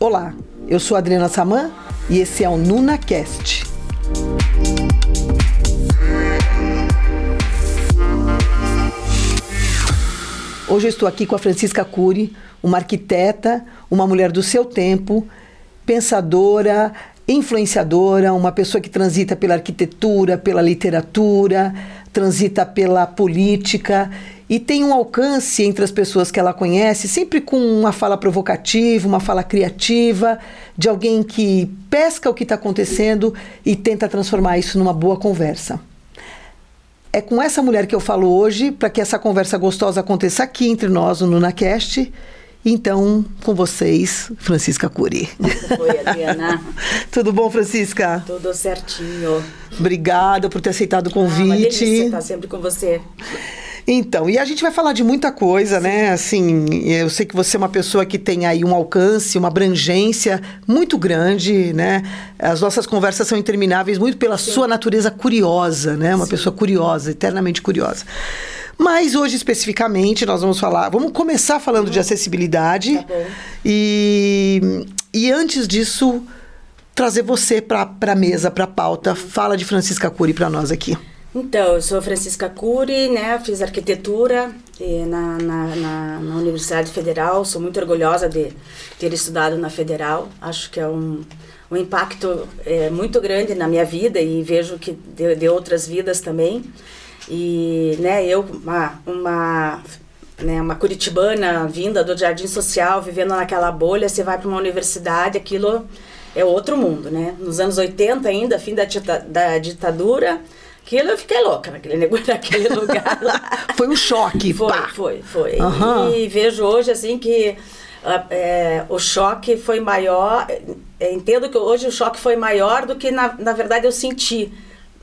Olá, eu sou Adriana Saman e esse é o NunaCast. Hoje eu estou aqui com a Francisca Cury, uma arquiteta, uma mulher do seu tempo, pensadora, influenciadora, uma pessoa que transita pela arquitetura, pela literatura, transita pela política e tem um alcance entre as pessoas que ela conhece, sempre com uma fala provocativa, uma fala criativa, de alguém que pesca o que está acontecendo e tenta transformar isso numa boa conversa. É com essa mulher que eu falo hoje, para que essa conversa gostosa aconteça aqui entre nós no NunaCast. Então, com vocês, Francisca Curi. Oi, Adriana. Tudo bom, Francisca? Tudo certinho. Obrigada por ter aceitado o convite. Ah, uma delícia estar sempre com você. Então, e a gente vai falar de muita coisa, né? Assim, eu sei que você é uma pessoa que tem aí um alcance, uma abrangência muito grande, né? As nossas conversas são intermináveis muito pela Sim. sua natureza curiosa, né? Uma Sim. pessoa curiosa, eternamente curiosa. Mas hoje especificamente nós vamos falar, vamos começar falando de acessibilidade. Tá bom. E, e antes disso, trazer você para a mesa, para a pauta. Fala de Francisca Cury para nós aqui. Então, eu sou Francisca Cury, né? Fiz arquitetura na, na, na, na, Universidade Federal. Sou muito orgulhosa de ter estudado na Federal. Acho que é um, um impacto é, muito grande na minha vida e vejo que de, de outras vidas também. E, né, eu, uma, uma, né, uma curitibana vinda do Jardim Social, vivendo naquela bolha, você vai para uma universidade, aquilo é outro mundo, né? Nos anos 80 ainda, fim da, da ditadura Aquilo eu fiquei louca naquele, naquele lugar lá. foi um choque, Foi, pá. foi, foi. Uhum. E vejo hoje, assim, que é, o choque foi maior. É, entendo que hoje o choque foi maior do que, na, na verdade, eu senti.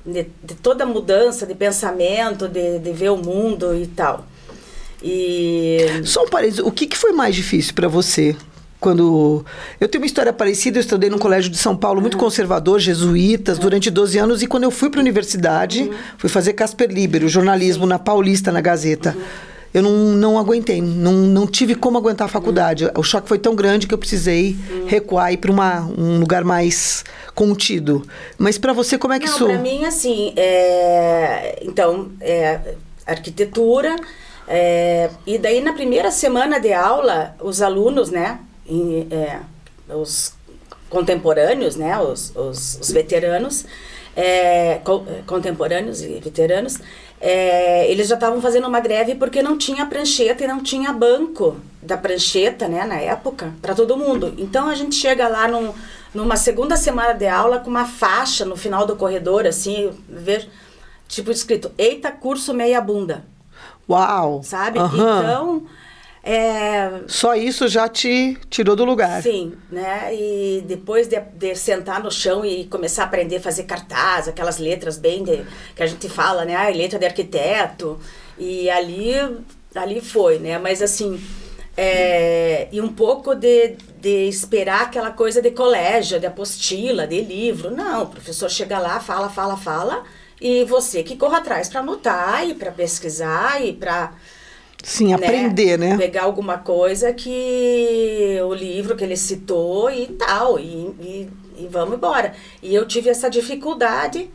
De, de toda a mudança de pensamento, de, de ver o mundo e tal. E... Só um parênteses, o que, que foi mais difícil para você quando eu tenho uma história parecida, eu estudei num colégio de São Paulo muito uhum. conservador, jesuítas, uhum. durante 12 anos e quando eu fui para a universidade, uhum. fui fazer Casper Libero, jornalismo na Paulista, na Gazeta. Eu não, não aguentei, não, não tive como aguentar a faculdade. O choque foi tão grande que eu precisei recuar e ir para um lugar mais contido. Mas para você, como é que não, isso... Para mim, assim, é... então, é... arquitetura... É... e daí, na primeira semana de aula, os alunos, né, em, é, os contemporâneos, né, os, os, os veteranos, é, co contemporâneos e veteranos, é, eles já estavam fazendo uma greve porque não tinha prancheta e não tinha banco da prancheta, né, na época, para todo mundo. Então a gente chega lá num, numa segunda semana de aula com uma faixa no final do corredor, assim, ver, tipo escrito: Eita, curso meia bunda. Uau! Sabe? Uhum. Então é... Só isso já te tirou do lugar. Sim, né? E depois de, de, sentar no chão e começar a aprender a fazer cartaz, aquelas letras bem de, que a gente fala, né? Ah, letra de arquiteto. E ali, ali foi, né? Mas assim, é, e um pouco de, de esperar aquela coisa de colégio, de apostila, de livro. Não, o professor chega lá, fala, fala, fala, e você que corra atrás para anotar e para pesquisar e para Sim, né? aprender, né? Pegar alguma coisa que o livro que ele citou e tal, e, e, e vamos embora. E eu tive essa dificuldade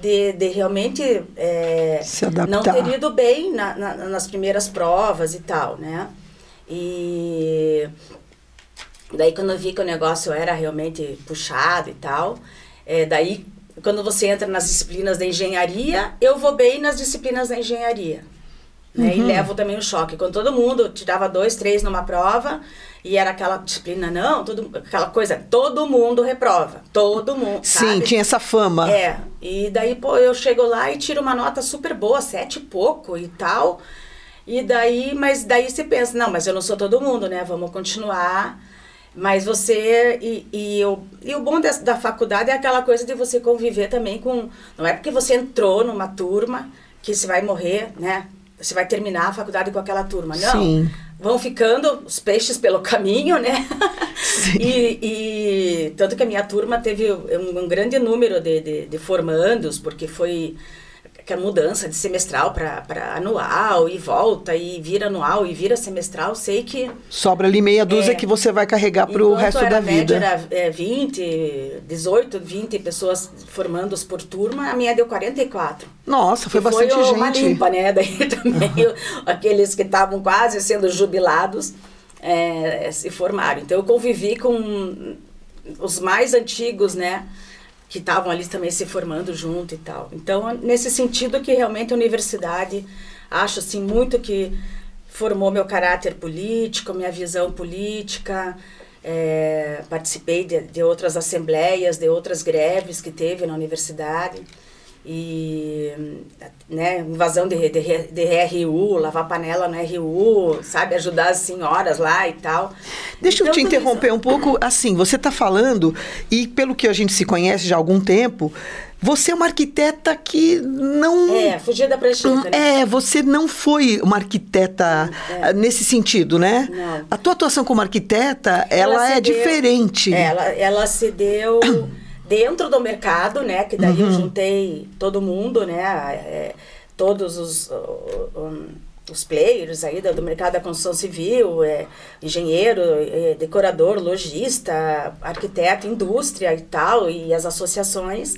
de, de realmente é, não ter ido bem na, na, nas primeiras provas e tal, né? E daí quando eu vi que o negócio era realmente puxado e tal, é, daí quando você entra nas disciplinas da engenharia, eu vou bem nas disciplinas da engenharia. Né? Uhum. E levo também o choque. Quando todo mundo tirava dois, três numa prova, e era aquela disciplina, não, tudo, aquela coisa, todo mundo reprova. Todo mundo. Sim, sabe? tinha essa fama. É. E daí, pô, eu chego lá e tiro uma nota super boa, sete e pouco e tal. E daí, mas daí você pensa, não, mas eu não sou todo mundo, né? Vamos continuar. Mas você. E, e, o, e o bom da, da faculdade é aquela coisa de você conviver também com. Não é porque você entrou numa turma que você vai morrer, né? Você vai terminar a faculdade com aquela turma. Não. Sim. Vão ficando os peixes pelo caminho, né? Sim. e, e tanto que a minha turma teve um, um grande número de, de, de, formandos, porque foi que a mudança de semestral para anual e volta e vira anual e vira semestral, sei que sobra ali meia dúzia é, que você vai carregar para o resto da vida. Era é, 20, 18, 20 pessoas formandos por turma, a minha deu 44. Nossa, foi bastante foi gente. Uma limpa, né? Daí também aqueles que estavam quase sendo jubilados é, se formaram. Então eu convivi com os mais antigos, né? Que estavam ali também se formando junto e tal. Então, nesse sentido que realmente a universidade, acho assim, muito que formou meu caráter político, minha visão política, é, participei de, de outras assembleias, de outras greves que teve na universidade e né, invasão de, de, de RU, lavar panela no RU, sabe, ajudar as senhoras lá e tal. Deixa então, eu te interromper isso... um pouco, assim, você está falando, e pelo que a gente se conhece já há algum tempo, você é uma arquiteta que não. É, fugia da prancheta. Né? É, você não foi uma arquiteta é. Nesse sentido, né? Não. A tua atuação como arquiteta, ela, ela é deu, diferente. Ela, ela se deu dentro do mercado, né? Que daí uhum. eu juntei todo mundo, né? É, todos os, um, os players aí do, do, mercado da construção civil, é, engenheiro, é, decorador, lojista, arquiteto, indústria e tal, e as associações.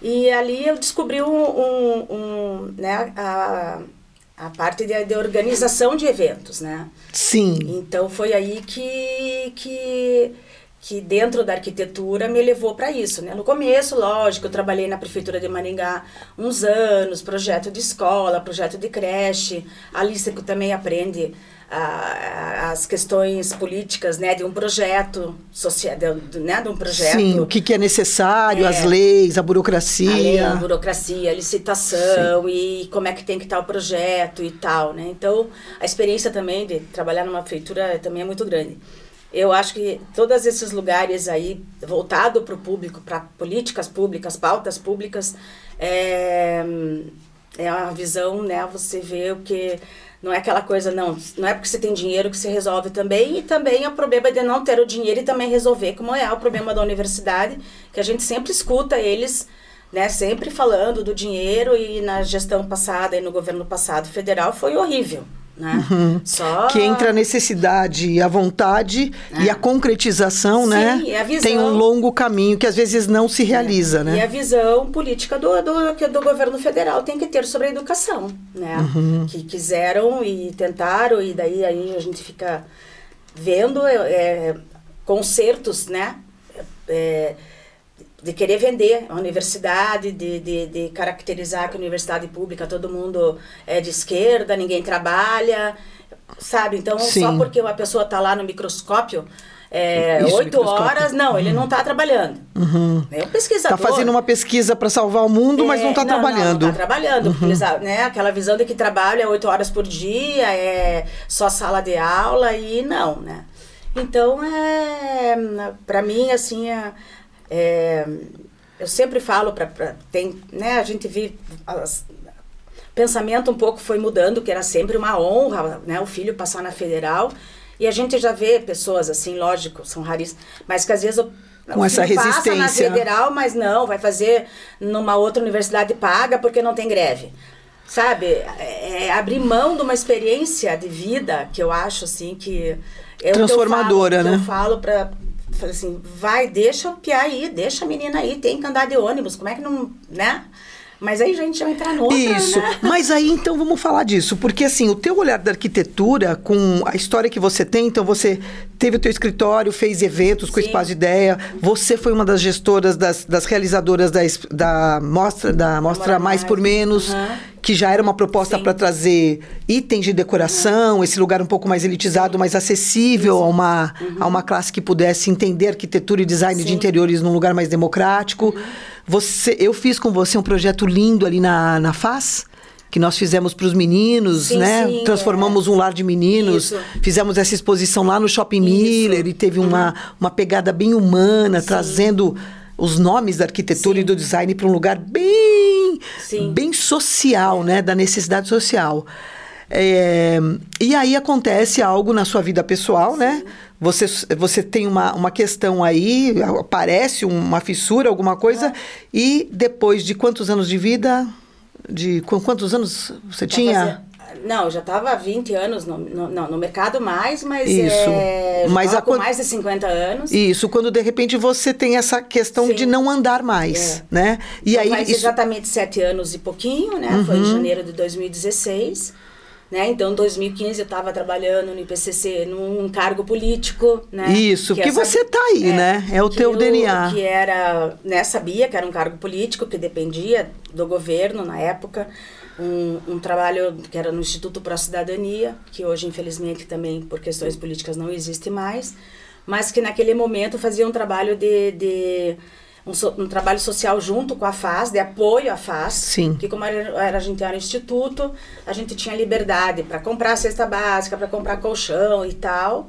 E ali eu descobri um, um, um né, a, a parte de, de, organização de eventos, né? Sim. Então foi aí que, que que dentro da arquitetura me levou para isso, né? No começo, lógico, eu trabalhei na prefeitura de Maringá uns anos, projeto de escola, projeto de creche. Ali você também aprende ah, as questões políticas, né, de um projeto social, de, né, de um projeto. Sim, o que, que é necessário, é, as leis, a burocracia. A, lei, a burocracia, a licitação Sim. e como é que tem que estar o projeto e tal, né? Então, a experiência também de trabalhar numa prefeitura também é muito grande eu acho que todos esses lugares aí, voltado para o público, para políticas públicas, pautas públicas, é, é uma visão, né? Você vê o que não é aquela coisa, não, não é porque você tem dinheiro que se resolve também, e também é o problema de não ter o dinheiro e também resolver, como é o problema da universidade, que a gente sempre escuta eles, né, sempre falando do dinheiro, e na gestão passada e no governo passado federal foi horrível. Né? Uhum. Só... Que entra a necessidade, a vontade é. e a concretização, Sim, né? E a visão... Tem um longo caminho que às vezes não se realiza, é. né? E a visão política do, do, do governo federal tem que ter sobre a educação, né? Uhum. Que quiseram e tentaram, e daí aí a gente fica vendo é, é concertos, né? É, de querer vender a universidade, de, de, de, caracterizar que a universidade pública todo mundo é de esquerda, ninguém trabalha, sabe? Então, Sim. só porque uma pessoa está lá no microscópio é, oito horas, não, uhum. ele não está trabalhando. Uhum. É um pesquisador. Está fazendo uma pesquisa para salvar o mundo, é, mas não está trabalhando. Não, está trabalhando, uhum. eles, né, aquela visão de que trabalha oito horas por dia, é só sala de aula e não, né? Então, é, para mim, assim, é, é, eu sempre falo para tem, né? A gente vive as, pensamento um pouco foi mudando, que era sempre uma honra, né? O filho passar na federal e a gente já vê pessoas assim, lógico, são raríssimas, mas que às vezes o, com essa resistência passa na federal, mas não, vai fazer numa outra universidade paga porque não tem greve. Sabe, é, é abrir mão de uma experiência de vida que eu acho assim que é transformadora, o eu falo, né? Eu falo para Falei assim, vai, deixa o piá aí, deixa a menina aí, tem que andar de ônibus, como é que não, né? Mas aí a gente vai entrar no Isso. Né? Mas aí então vamos falar disso, porque assim, o teu olhar da arquitetura com a história que você tem, então você teve o teu escritório, fez eventos com o Espaço Ideia, você foi uma das gestoras das, das realizadoras da, da mostra da mostra Mais por Menos. Uhum que já era uma proposta para trazer itens de decoração, uhum. esse lugar um pouco mais elitizado, mais acessível a uma, uhum. a uma classe que pudesse entender arquitetura e design Sim. de interiores num lugar mais democrático. Uhum. Você, eu fiz com você um projeto lindo ali na, na FAS, que nós fizemos para os meninos, sim, né? Sim, Transformamos é. um lar de meninos, Isso. fizemos essa exposição lá no Shopping Isso. Miller e teve uhum. uma, uma pegada bem humana, sim. trazendo os nomes da arquitetura Sim. e do design para um lugar bem, Sim. bem social, né? Da necessidade social. É, e aí acontece algo na sua vida pessoal, Sim. né? Você, você tem uma, uma questão aí, aparece uma fissura, alguma coisa, é. e depois de quantos anos de vida De quantos anos você tinha? Não, eu já estava há 20 anos no, no, não, no mercado mais, mas Isso. é, Mas já a com quan- mais de 50 anos. Isso, quando de repente você tem essa questão Sim. de não andar mais, É. né? E Então, aí faz isso, Uhum. exatamente sete anos e pouquinho, né? Foi em janeiro de 2016. Né? Então, em 2015 eu estava trabalhando no IPCC num cargo político, né? Isso, Que que essa- você tá aí, né? É o teu eu- DNA. Que era, né, sabia que era um cargo político que dependia do governo na época. Um, um trabalho que era no Instituto Pro Cidadania, que hoje, infelizmente, também por questões políticas não existe mais, mas que naquele momento fazia um trabalho de. de um, so- um trabalho social junto com a FAS, de apoio à FAS, Sim. que como era, era- a gente era instituto, a gente tinha liberdade para comprar cesta básica, para comprar colchão e tal,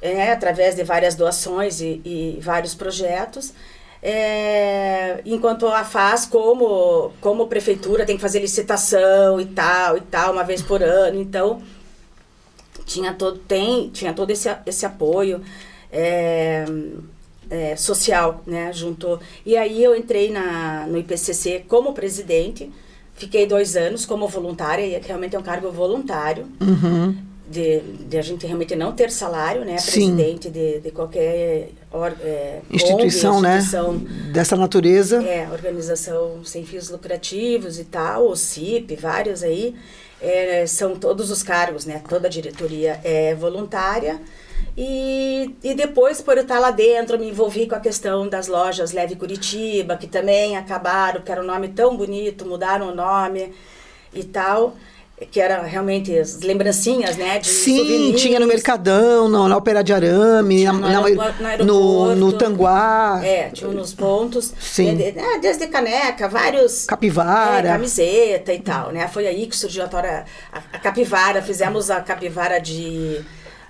é, através de várias doações e, e vários projetos. É, enquanto a FAS, como, como prefeitura, tem que fazer licitação e tal, e tal, uma vez por ano. Então, tinha todo, tem, tinha todo esse, esse apoio é, é, social, né, junto. E aí eu entrei na, no IPCC como presidente, fiquei dois anos como voluntária, e realmente é um cargo voluntário, Uhum. De, de a gente realmente não ter salário, né, Sim. presidente de, de qualquer or, é, Instituição, ONG, né? instituição, Dessa natureza. é, organização sem fins lucrativos e tal, o CIP, vários aí, é, são todos os cargos, né? Toda a diretoria é voluntária. E, e depois, por eu estar lá dentro, me envolvi com a questão das lojas Leve Curitiba, que também acabaram, que era um nome tão bonito, mudaram o nome e tal, que era realmente as lembrancinhas, né? De Sim, souvenirs. tinha no Mercadão, no, na Ópera de Arame, na- no aeroporto- no no, no aeroporto. Tanguá, É, tinha nos pontos. Sim. De- é, desde caneca, vários. Capivara. É, camiseta e tal, né? Foi aí que surgiu a, tora, a, a capivara. Fizemos a capivara de,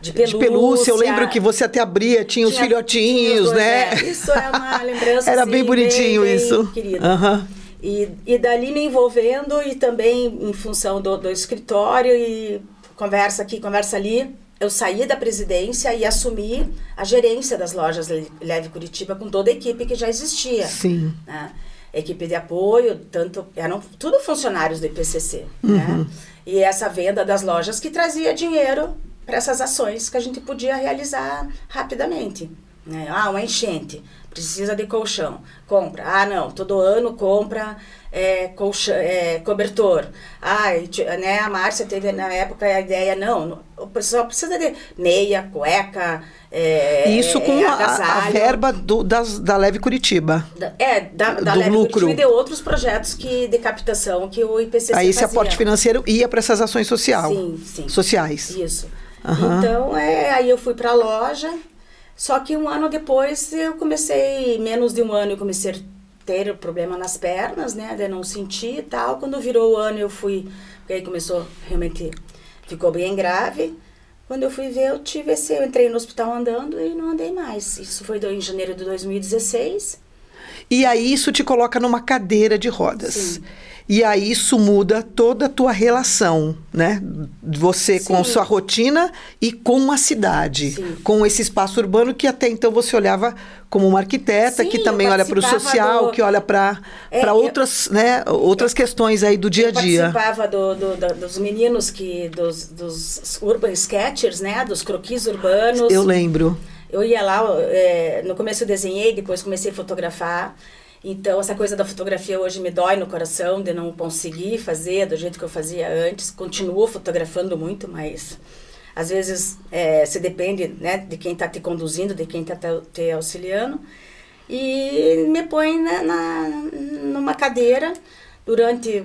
de pelúcia. de pelúcia. Eu lembro que você até abria, tinha, os Tinha- filhotinhos, tinha os dois, né? é. Isso é uma lembrança Era assim, bem bonitinho bem, isso. Bem querido. Aham. E, e dali me envolvendo e também em função do, do escritório e conversa aqui, conversa ali. Eu saí da presidência e assumi a gerência das lojas Le- Leve Curitiba com toda a equipe que já existia. Sim. né? Equipe de apoio, tanto eram tudo funcionários do IPCC, Uhum. né? E essa venda das lojas que trazia dinheiro para essas ações que a gente podia realizar rapidamente. Né? Ah, uma enchente, precisa de colchão, compra. Ah, não, todo ano compra é, colchão, é, cobertor. Ah, né, a Márcia teve na época a ideia, não, o pessoal precisa de meia, cueca, é, Isso com é, a, a verba do, das, da Leve Curitiba. Da- É, da, da Do Leve lucro. Curitiba e de outros projetos que, de captação que o IPCC Aí esse fazia. aporte financeiro ia para essas ações social, Sim, sim. sociais. Isso. Aham. Então, é, aí eu fui para a loja, só que um ano depois eu comecei, menos de um ano eu comecei a ter problema nas pernas, né, de não sentir e tal. Quando virou o ano eu fui, porque aí começou realmente, ficou bem grave. Quando eu fui ver, eu tive esse, eu entrei no hospital andando e não andei mais. Isso foi em janeiro de 2016. E aí isso te coloca numa cadeira de rodas. Sim. E aí isso muda toda a tua relação, né? Você com a Sim. sua rotina e com a cidade, Sim. com esse espaço urbano que até então você olhava como uma arquiteta, Sim, que eu também olha para o social, do- que olha para É, para eu- outras, né, outras questões aí do dia a Eu dia. participava do, do- do- dos meninos que dos, dos urban sketchers, né, dos croquis urbanos. Eu lembro. Eu ia lá, é, no começo eu desenhei, depois comecei a fotografar. Então, essa coisa da fotografia hoje me dói no coração de não conseguir fazer do jeito que eu fazia antes. Continuo fotografando muito, mas às vezes é, se depende né, de quem está te conduzindo, de quem está te, te auxiliando. E me põe na, na, numa cadeira durante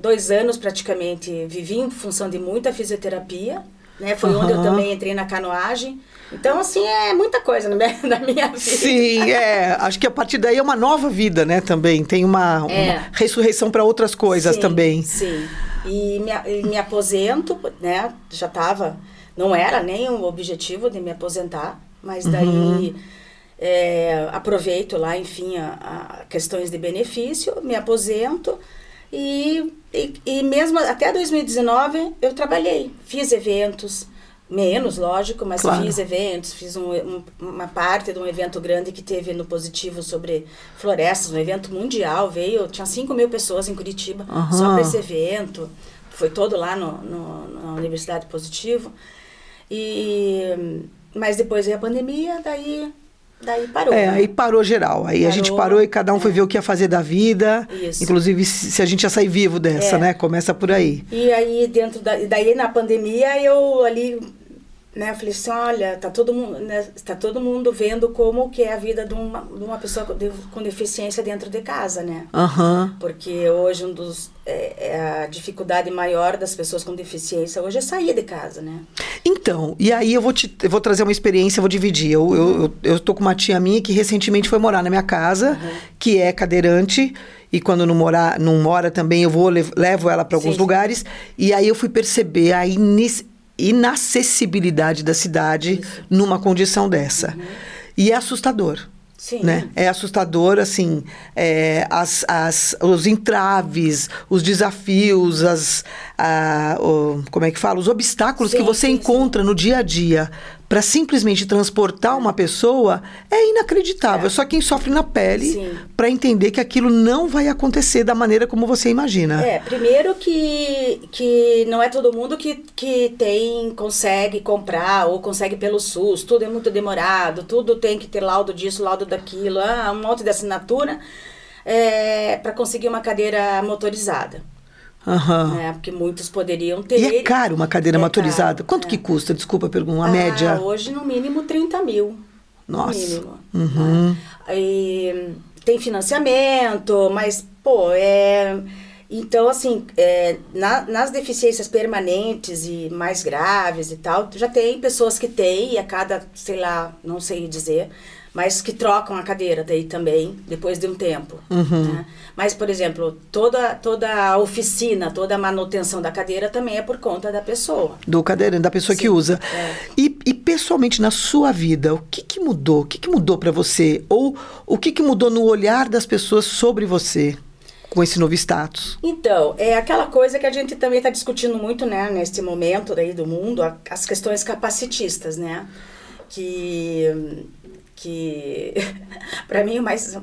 dois anos praticamente vivi em função de muita fisioterapia, né? Foi onde eu também entrei na canoagem. Então, assim, é muita coisa na minha, na minha vida. Sim, é. Acho que a partir daí é uma nova vida, né? Também tem uma, uma É. ressurreição para outras coisas Sim, também. Sim. E me, me aposento, né? Já estava. Não era nem o objetivo de me aposentar, mas daí Uhum. é, aproveito lá, enfim, a, a questões de benefício, me aposento. E, e, e mesmo até 2019 eu trabalhei, fiz eventos, Menos, lógico, mas Claro. fiz eventos, fiz um- um- uma parte de um evento grande que teve no Positivo sobre florestas, um evento mundial, veio, tinha 5 mil pessoas em Curitiba, Aham. só para esse evento, foi todo lá no, no- na Universidade Positivo, e, mas depois veio a pandemia, daí, daí parou. É, né? aí parou geral. Aí a gente Parou, parou e cada um foi ver o que ia fazer da vida. Isso. Inclusive, se a gente ia sair vivo dessa, É. né? Começa por aí. E aí, dentro da. e Daí na pandemia eu ali, né, eu falei assim, olha, tá todo mundo, né, tá todo mundo vendo como que é a vida de uma, de uma pessoa com, de- com deficiência dentro de casa, né? Aham. Porque hoje um dos. É, é a dificuldade maior das pessoas com deficiência hoje é sair de casa, né? Então, e aí eu vou, te, eu vou trazer uma experiência, eu vou dividir. Eu, eu, eu, eu tô com uma tia minha que recentemente foi morar na minha casa, que é cadeirante. E quando não, morar, não mora também, eu vou lev- levo ela para alguns Sim, sim. lugares. E aí eu fui perceber a inis- inacessibilidade da cidade numa condição dessa. E é assustador. Sim. Né? É assustador, assim, é, as, as, os entraves, os desafios, as, a, o- como é que fala? Os obstáculos que Sim, você sim, encontra no dia a dia para simplesmente transportar uma pessoa é inacreditável. É. Só quem sofre na pele para entender que aquilo não vai acontecer da maneira como você imagina. É, primeiro que, que não é todo mundo que, que tem, consegue comprar ou consegue pelo SUS, tudo é muito demorado, tudo tem que ter laudo disso, laudo daquilo, ah, um monte de assinatura é, para conseguir uma cadeira motorizada. Aham. Né? Porque muitos poderiam ter. E é caro uma cadeira É motorizada. caro, Quanto é. que custa? Desculpa a pergunta, uma Ah, média. Hoje, no mínimo, 30 mil. Nossa. No mínimo. Uhum. tá? E tem financiamento, mas, pô, é. Então, assim, é, na- nas deficiências permanentes e mais graves e tal, já tem pessoas que têm, e a cada, sei lá, não sei dizer, mas que trocam a cadeira daí também, depois de um tempo. Uhum. né? Mas, por exemplo, toda, toda a oficina, toda a manutenção da cadeira também é por conta da pessoa. Do cadeirante, da pessoa que Sim, usa. é. E, e pessoalmente na sua vida, o que, que mudou? O que, que mudou para você? Ou o que, que mudou no olhar das pessoas sobre você com esse novo status? Então, é aquela coisa que a gente também está discutindo muito, né, neste momento daí do mundo, as questões capacitistas, né? Que, que para mim o mais,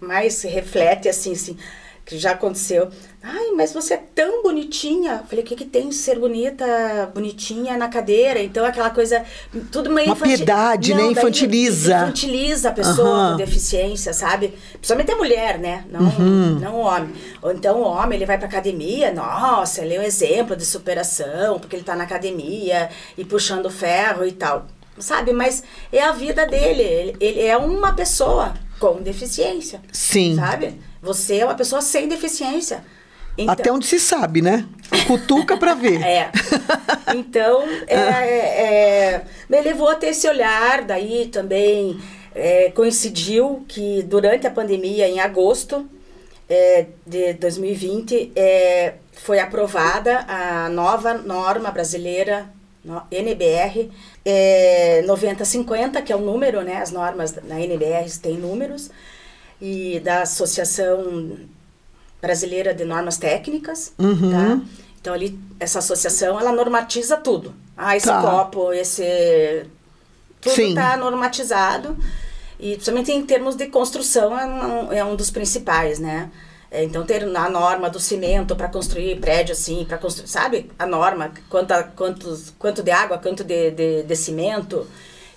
mais reflete, assim, assim, que já aconteceu. Ai, mas você é tão bonitinha. Eu Falei, o que, que tem de ser bonita, bonitinha na cadeira? Então, aquela coisa, tudo meio Uma piedade, né? Infantiliza. Infantiliza a pessoa Aham. com deficiência, sabe? Principalmente a mulher, né? Não, Uhum. não o homem. Ou então o homem, ele vai pra academia, nossa, ele é um exemplo de superação, porque ele tá na academia e puxando ferro e tal. Sabe? Mas é a vida dele. Ele, ele é uma pessoa com deficiência. Sim. Sabe? Você é uma pessoa sem deficiência. Então, Até onde se sabe, né? Cutuca para ver. é. Então, é, é, me levou a ter esse olhar, daí também é, coincidiu que durante a pandemia, em agosto é, de 2020, é, foi aprovada a nova norma brasileira, NBR, é, 9050, que é o número, né? As normas da NBR têm números, e da Associação Brasileira de Normas Técnicas, Uhum. tá? Então ali essa associação ela normatiza tudo. Ah, esse Tá. copo, esse tudo está normatizado e principalmente em termos de construção é um, é um dos principais, né? É, então ter a norma do cimento para construir prédio assim, para construir, sabe? A norma quanto quantos quanto de água, quanto de, de, de cimento.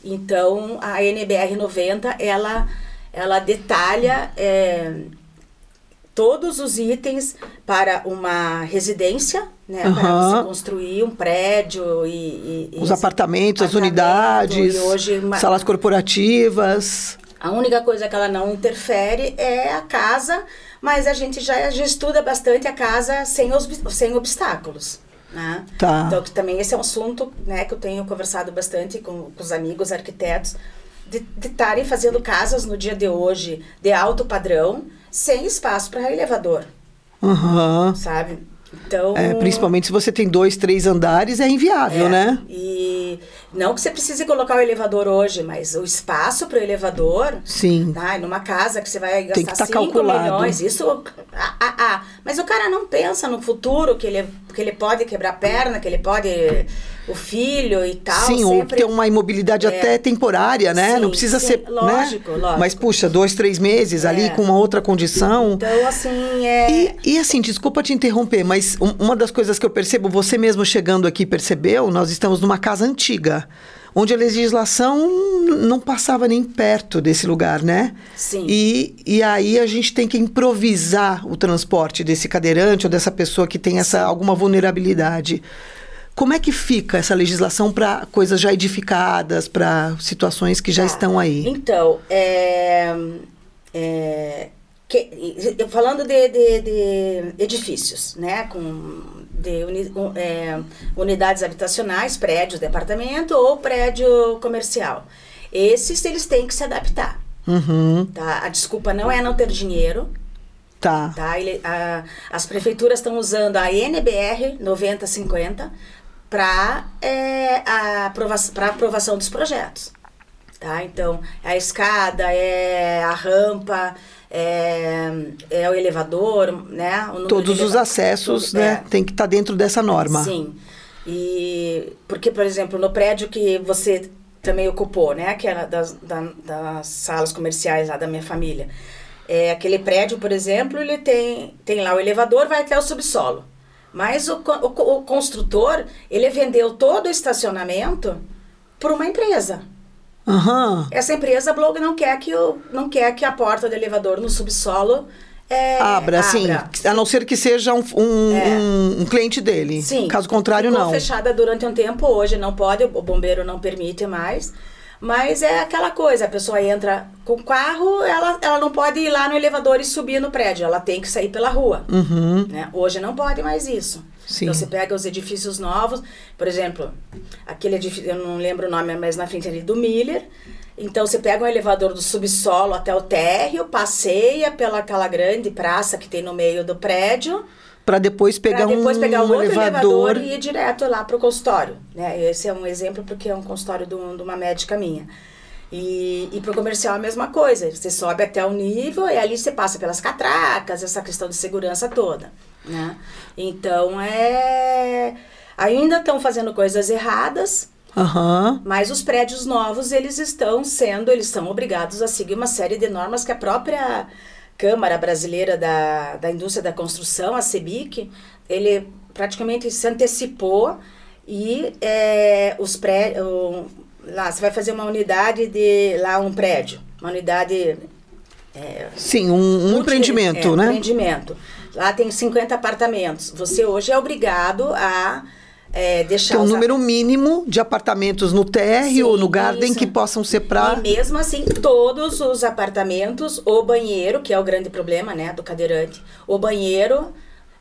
Então a NBR 90 ela ela detalha é, todos os itens para uma residência, né? Para Aham. você construir um prédio e... e- Os e- apartamentos, as unidades, hoje, uma- salas corporativas. a única coisa que ela não interfere é a casa, mas a gente já, já estuda bastante a casa sem, os, sem obstáculos. Né? Tá. Então, que também esse é um assunto né, que eu tenho conversado bastante com, com os amigos arquitetos, de estarem fazendo casas no dia de hoje de alto padrão, sem espaço para elevador, Aham. sabe? Então, É, principalmente se você tem dois, três andares, é inviável, é, né? E não que você precise colocar o elevador hoje, mas o espaço para o elevador Sim. Tá, numa casa que você vai gastar tá 5 calculado. milhões, isso. Ah, ah, ah. Mas o cara não pensa no futuro que ele, que ele pode quebrar a perna, que ele pode o filho e tal. Sim, ou ter uma imobilidade é, até temporária, né? Sim, não precisa sim, ser. Lógico, né? lógico. Mas, puxa, dois, três meses é. ali com uma outra condição. Então, assim, é. E, e, assim, desculpa te interromper, mas uma das coisas que eu percebo, você mesmo chegando aqui percebeu, nós estamos numa casa antiga onde a legislação não passava nem perto desse lugar, né? Sim. E, e aí a gente tem que improvisar o transporte desse cadeirante ou dessa pessoa que tem essa alguma vulnerabilidade. Como é que fica essa legislação para coisas já edificadas, para situações que já tá. estão aí? Então, é, é, que, falando de, de, de, edifícios, né, com de uni, é, unidades habitacionais, prédios, departamento ou prédio comercial, esses eles têm que se adaptar. Uhum. Tá? A desculpa não é não ter dinheiro. Tá. Tá? Ele, a, as prefeituras estão usando a NBR 9050 para é, a aprovação, aprovação dos projetos. Tá? Então, a escada, é a rampa, é, é o elevador, né? O Todos os acessos, tudo, né? É. Tem que estar tá dentro dessa norma. Sim. E porque, por exemplo, no prédio que você também ocupou, né? Que era das, da, das salas comerciais lá da minha família. É, aquele prédio, por exemplo, ele tem, tem lá o elevador, vai até o subsolo. Mas o, o, o construtor, ele vendeu todo o estacionamento para uma empresa. Uhum. Essa empresa blog não quer que o, não quer que a porta do elevador no subsolo é, abra, sim. A não ser que seja um, um, é. um, um cliente dele. Sim. Caso contrário, Ficou não. fechada durante um tempo, hoje não pode, o bombeiro não permite mais. Mas é aquela coisa, a pessoa entra com o carro, ela, ela não pode ir lá no elevador e subir no prédio, ela tem que sair pela rua. Uhum. Né? Hoje não pode mais isso. Sim. Então você pega os edifícios novos, por exemplo, aquele edifício, eu não lembro o nome, mas na frente ali do Miller. Então você pega um elevador do subsolo até o térreo, passeia pela aquela grande praça que tem no meio do prédio para depois pegar pra depois um, pegar um elevador. elevador e ir direto lá para o consultório. Né? Esse é um exemplo porque é um consultório de, um, de uma médica minha. E, e para o comercial a mesma coisa. Você sobe até o nível e ali você passa pelas catracas, essa questão de segurança toda. Né? Então é. Ainda estão fazendo coisas erradas. Uhum. Mas os prédios novos, eles estão sendo, eles são obrigados a seguir uma série de normas que a própria Câmara Brasileira da, da Indústria da Construção, a CEBIC, ele praticamente se antecipou e é, os prédios. Lá, você vai fazer uma unidade de. Lá, um prédio. Uma unidade. É, Sim, um, um empreendimento, é, né? Um empreendimento. Lá tem 50 apartamentos. Você hoje é obrigado a é, deixar Tem um número mínimo de apartamentos no térreo ou no garden isso. que possam ser para. E mesmo assim, todos os apartamentos, o banheiro, que é o grande problema, né, do cadeirante, o banheiro,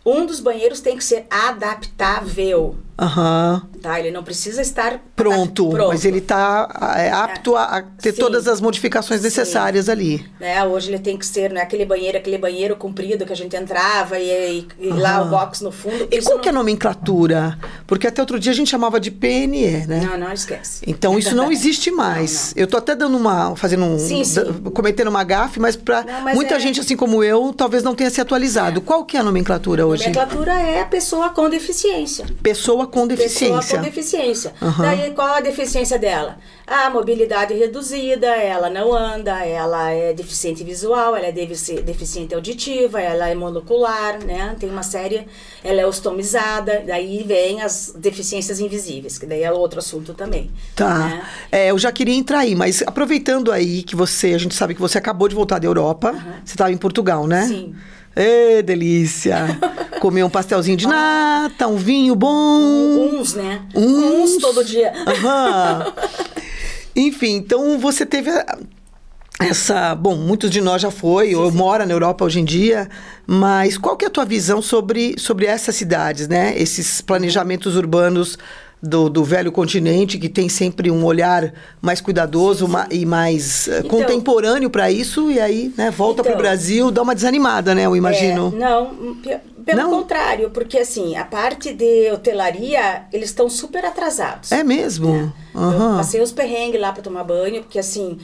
um dos banheiros tem que ser adaptável. Aham. Uhum. Tá? Ele não precisa estar pronto, pronto. mas ele está é, apto a, a ter Sim. todas as modificações necessárias Sim. ali. Né? Hoje ele tem que ser, não é aquele banheiro, aquele banheiro comprido que a gente entrava e, e, e lá o box no fundo. E qual não... que é a nomenclatura? Porque até outro dia a gente chamava de PNE, né? Não, não esquece. Então isso não existe mais. Não, não. Eu tô até dando uma, fazendo um, Sim, sim. cometendo uma gafe, mas para muita é... gente assim como eu, talvez não tenha se atualizado. É. Qual que é a nomenclatura hoje? Nomenclatura é a pessoa com deficiência. Pessoa com deficiência. Pessoa com deficiência. Uhum. Daí qual a deficiência dela? A mobilidade reduzida, ela não anda, ela é deficiente visual, ela é deficiente auditiva, ela é monocular, né? Tem uma série, ela é ostomizada, daí vem as deficiências invisíveis, que daí é outro assunto também. Tá. Né? É, eu já queria entrar aí, mas aproveitando aí que você, a gente sabe que você acabou de voltar da Europa, Uhum. você estava em Portugal, né? Sim. Ê, delícia! Comer um pastelzinho de nata, um vinho bom. Uns, né? Uns, Uns todo dia. Aham. Enfim, então você teve a- essa, bom, muitos de nós já foi, ou mora na Europa hoje em dia, mas qual que é a tua visão sobre, sobre essas cidades, né? Esses planejamentos urbanos do, do velho continente, que tem sempre um olhar mais cuidadoso ma- e mais eh, Então- contemporâneo para isso, e aí, né, volta para o Então- Brasil, dá uma desanimada, né, eu imagino. É, não, pe- pelo Não? contrário, porque assim, a parte de hotelaria, eles estão super atrasados. É, mesmo? Eu Aham. passei os perrengues lá para tomar banho, porque assim,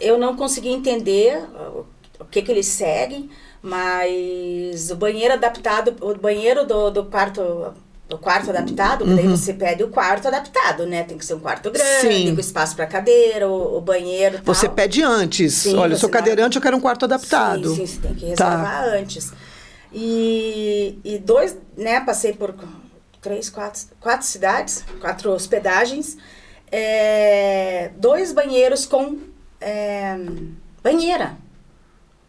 eu não consegui entender uh, o que que eles seguem, mas o banheiro adaptado, o banheiro do, do quarto do quarto adaptado, uhum. daí você pede o quarto adaptado, né? Tem que ser um quarto grande, Sim. com espaço para cadeira, o, o banheiro. Você tal. pede antes. Sim, Olha, eu sou cadeirante, eu quero um quarto adaptado. Sim, sim, você tem que reservar tá. antes. E, e dois, né? Passei por três, quatro, quatro cidades, quatro hospedagens, é, dois banheiros com é, banheira.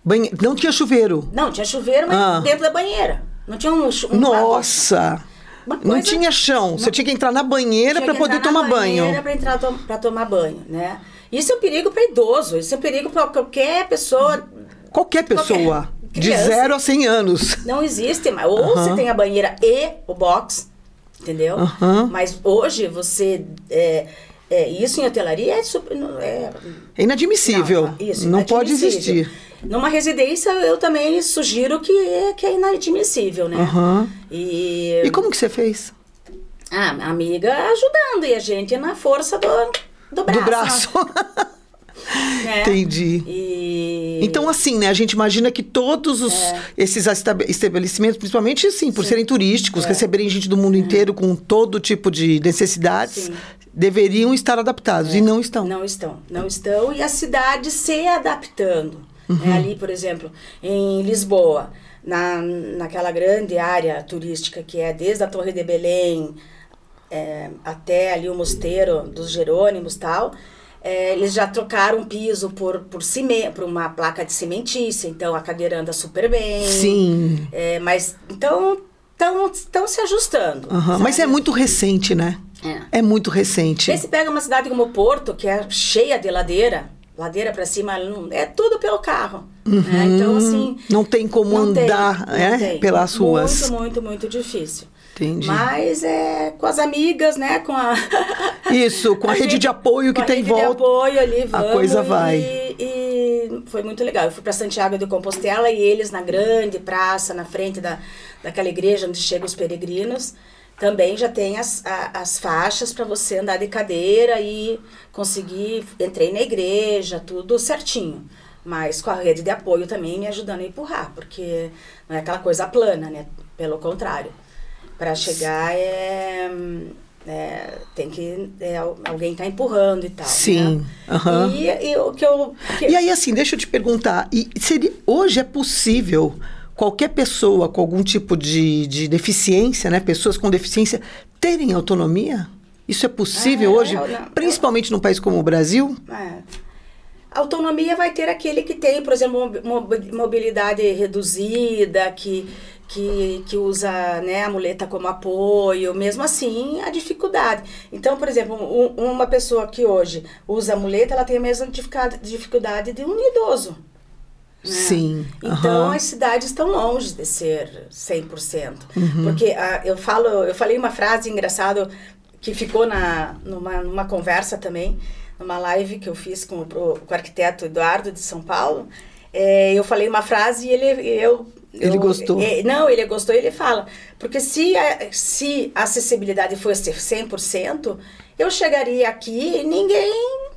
Banhe... Não tinha chuveiro? Não, tinha chuveiro, mas ah. dentro da banheira. Não tinha um. um Nossa! Não tinha chão. Não... Você tinha que entrar na banheira para poder tomar banho. para entrar to para tomar banho, né? Isso é um perigo para idoso. Isso é um perigo para qualquer pessoa. Qualquer pessoa. Qualquer de zero a 100 anos. Não existe mais. Ou você tem a banheira e o box, entendeu? Mas hoje você. É, é, isso em hotelaria é, super, é, é inadmissível. Não, isso, não pode existir. Numa residência, eu também sugiro que é, que é inadmissível, né? Uhum. E, e como que você fez? Ah, amiga ajudando e a gente na força do, do braço. Do braço. né? Entendi. E... Então, assim, né? A gente imagina que todos os, é. esses estabelecimentos, principalmente assim, por Sim. serem turísticos, é. receberem gente do mundo inteiro com todo tipo de necessidades, Sim. deveriam estar adaptados. É. E não estão. Não estão. Não estão. E a cidade se adaptando. Uhum. É, ali, por exemplo, em Lisboa, na, naquela grande área turística que é desde a Torre de Belém é, até ali o mosteiro dos Jerônimos tal, é, eles já trocaram piso por, por, cime, por uma placa de cimentícia, então a cadeira anda super bem. Sim. É, mas então estão se ajustando. Uhum, mas é muito recente, né? É. é muito recente. Aí você pega uma cidade como Porto, que é cheia de ladeira, ladeira para cima, é tudo pelo carro. Né? Uhum. Né? Então, assim. Não tem como não andar tem, é, tem. pelas ruas. Muito, muito, muito difícil. Entendi. Mas é com as amigas, né? Com a. Isso, com a, a rede gente, de apoio que tem em volta. De apoio ali, vamos, a coisa vai. E, e foi muito legal. Eu fui para Santiago de Compostela e eles na grande praça, na frente da, daquela igreja onde chegam os peregrinos também já tem as, a, as faixas para você andar de cadeira e conseguir. Entrei na igreja, tudo certinho. Mas com a rede de apoio também me ajudando a empurrar, porque não é aquela coisa plana, né? Pelo contrário. Para chegar é, é, tem que é, alguém tá empurrando e tal. Sim. Né? Uhum. E, e, o que eu que... e aí assim deixa eu te perguntar, e seria, hoje é possível qualquer pessoa com algum tipo de, de deficiência, né, pessoas com deficiência, terem autonomia? Isso é possível ah, hoje, não, principalmente num país como o Brasil? É. Autonomia vai ter aquele que tem, por exemplo, mobilidade reduzida, que, que, que usa né, a muleta como apoio, mesmo assim, a dificuldade. Então, por exemplo, um, uma pessoa que hoje usa a muleta, ela tem a mesma dificuldade de um idoso. Né? Sim. Então uhum. as cidades estão longe de ser 100%. Uhum. Porque a, ah, eu falo, eu falei uma frase engraçada que ficou na, numa, numa conversa também, numa live que eu fiz com o, com o arquiteto Eduardo de São Paulo. É, eu falei uma frase e ele eu ele eu, gostou. É, não, ele gostou e ele fala. Porque se a, se a acessibilidade fosse 100%, eu chegaria aqui e ninguém.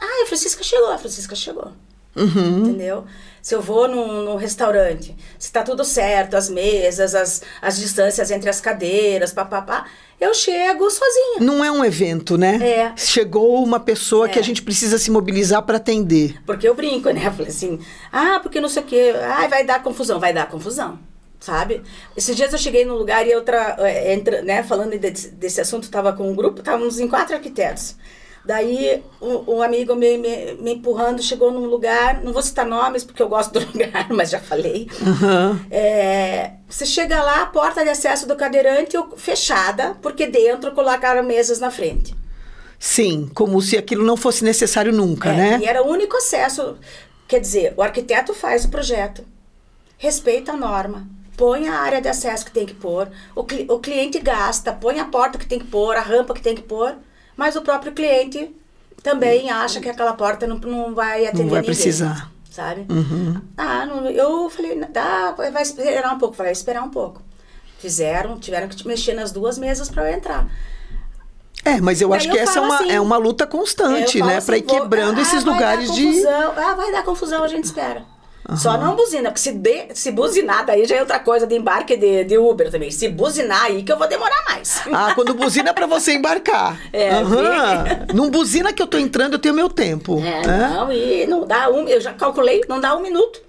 Ah, a Francisca chegou, a Francisca chegou. Uhum. Entendeu? Se eu vou num, num restaurante, se está tudo certo, as mesas, as, as distâncias entre as cadeiras, papapá, eu chego sozinha. Não é um evento, né? É. Chegou uma pessoa é. que a gente precisa se mobilizar para atender. Porque eu brinco, né? Eu falei assim, ah, porque não sei o quê, ah, vai dar confusão, vai dar confusão sabe? Esses dias eu cheguei num lugar e outra, é, entra, né, falando desse, desse assunto, estava com um grupo, estávamos em quatro arquitetos. Daí um, um amigo me, me, me, empurrando chegou num lugar, não vou citar nomes porque eu gosto do lugar, mas já falei. Uhum. É, você chega lá, a porta de acesso do cadeirante fechada, porque dentro colocaram mesas na frente. Sim, como se aquilo não fosse necessário nunca, é, né? E era o único acesso. Quer dizer, o arquiteto faz o projeto, respeita a norma, põe a área de acesso que tem que pôr, o, cli o cliente gasta, põe a porta que tem que pôr, a rampa que tem que pôr mas o próprio cliente também acha que aquela porta não, não vai atender Não vai ninguém, precisar. Sabe? Uhum. Ah, não, eu falei, tá, vai esperar um pouco. Falei, esperar um pouco. Fizeram, tiveram que mexer nas duas mesas para eu entrar. É, mas eu acho que essa é uma, assim, é uma luta constante, né? Assim, para ir quebrando vou, esses ah, lugares de. Ah, vai dar confusão, a gente espera. Uhum. Só não buzina, porque se, de, se buzinar, daí já é outra coisa de embarque de, de Uber também. Se buzinar aí que eu vou demorar mais. Ah, quando buzina é pra você embarcar. É. Uhum. Não buzina que eu tô entrando, eu tenho meu tempo. É, é? não, e não dá um, eu já calculei, não dá um minuto.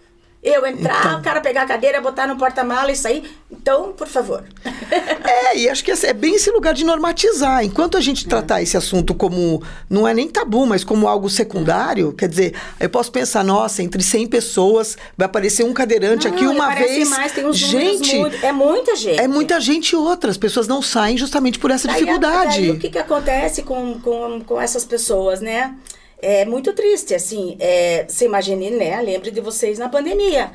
Eu entrar, então. o cara pegar a cadeira, botar no porta-mala e sair. Então, por favor. é, e acho que é bem esse lugar de normatizar. Enquanto a gente é. tratar esse assunto como, não é nem tabu, mas como algo secundário, quer dizer, eu posso pensar, nossa, entre 100 pessoas vai aparecer um cadeirante não, aqui uma vez. Mais, tem uns gente, muito, é muita gente. É muita gente e outras. pessoas não saem justamente por essa daí, dificuldade. Daí, o que, que acontece com, com, com essas pessoas, né? É muito triste, assim, é, você imagine, né, lembre de vocês na pandemia,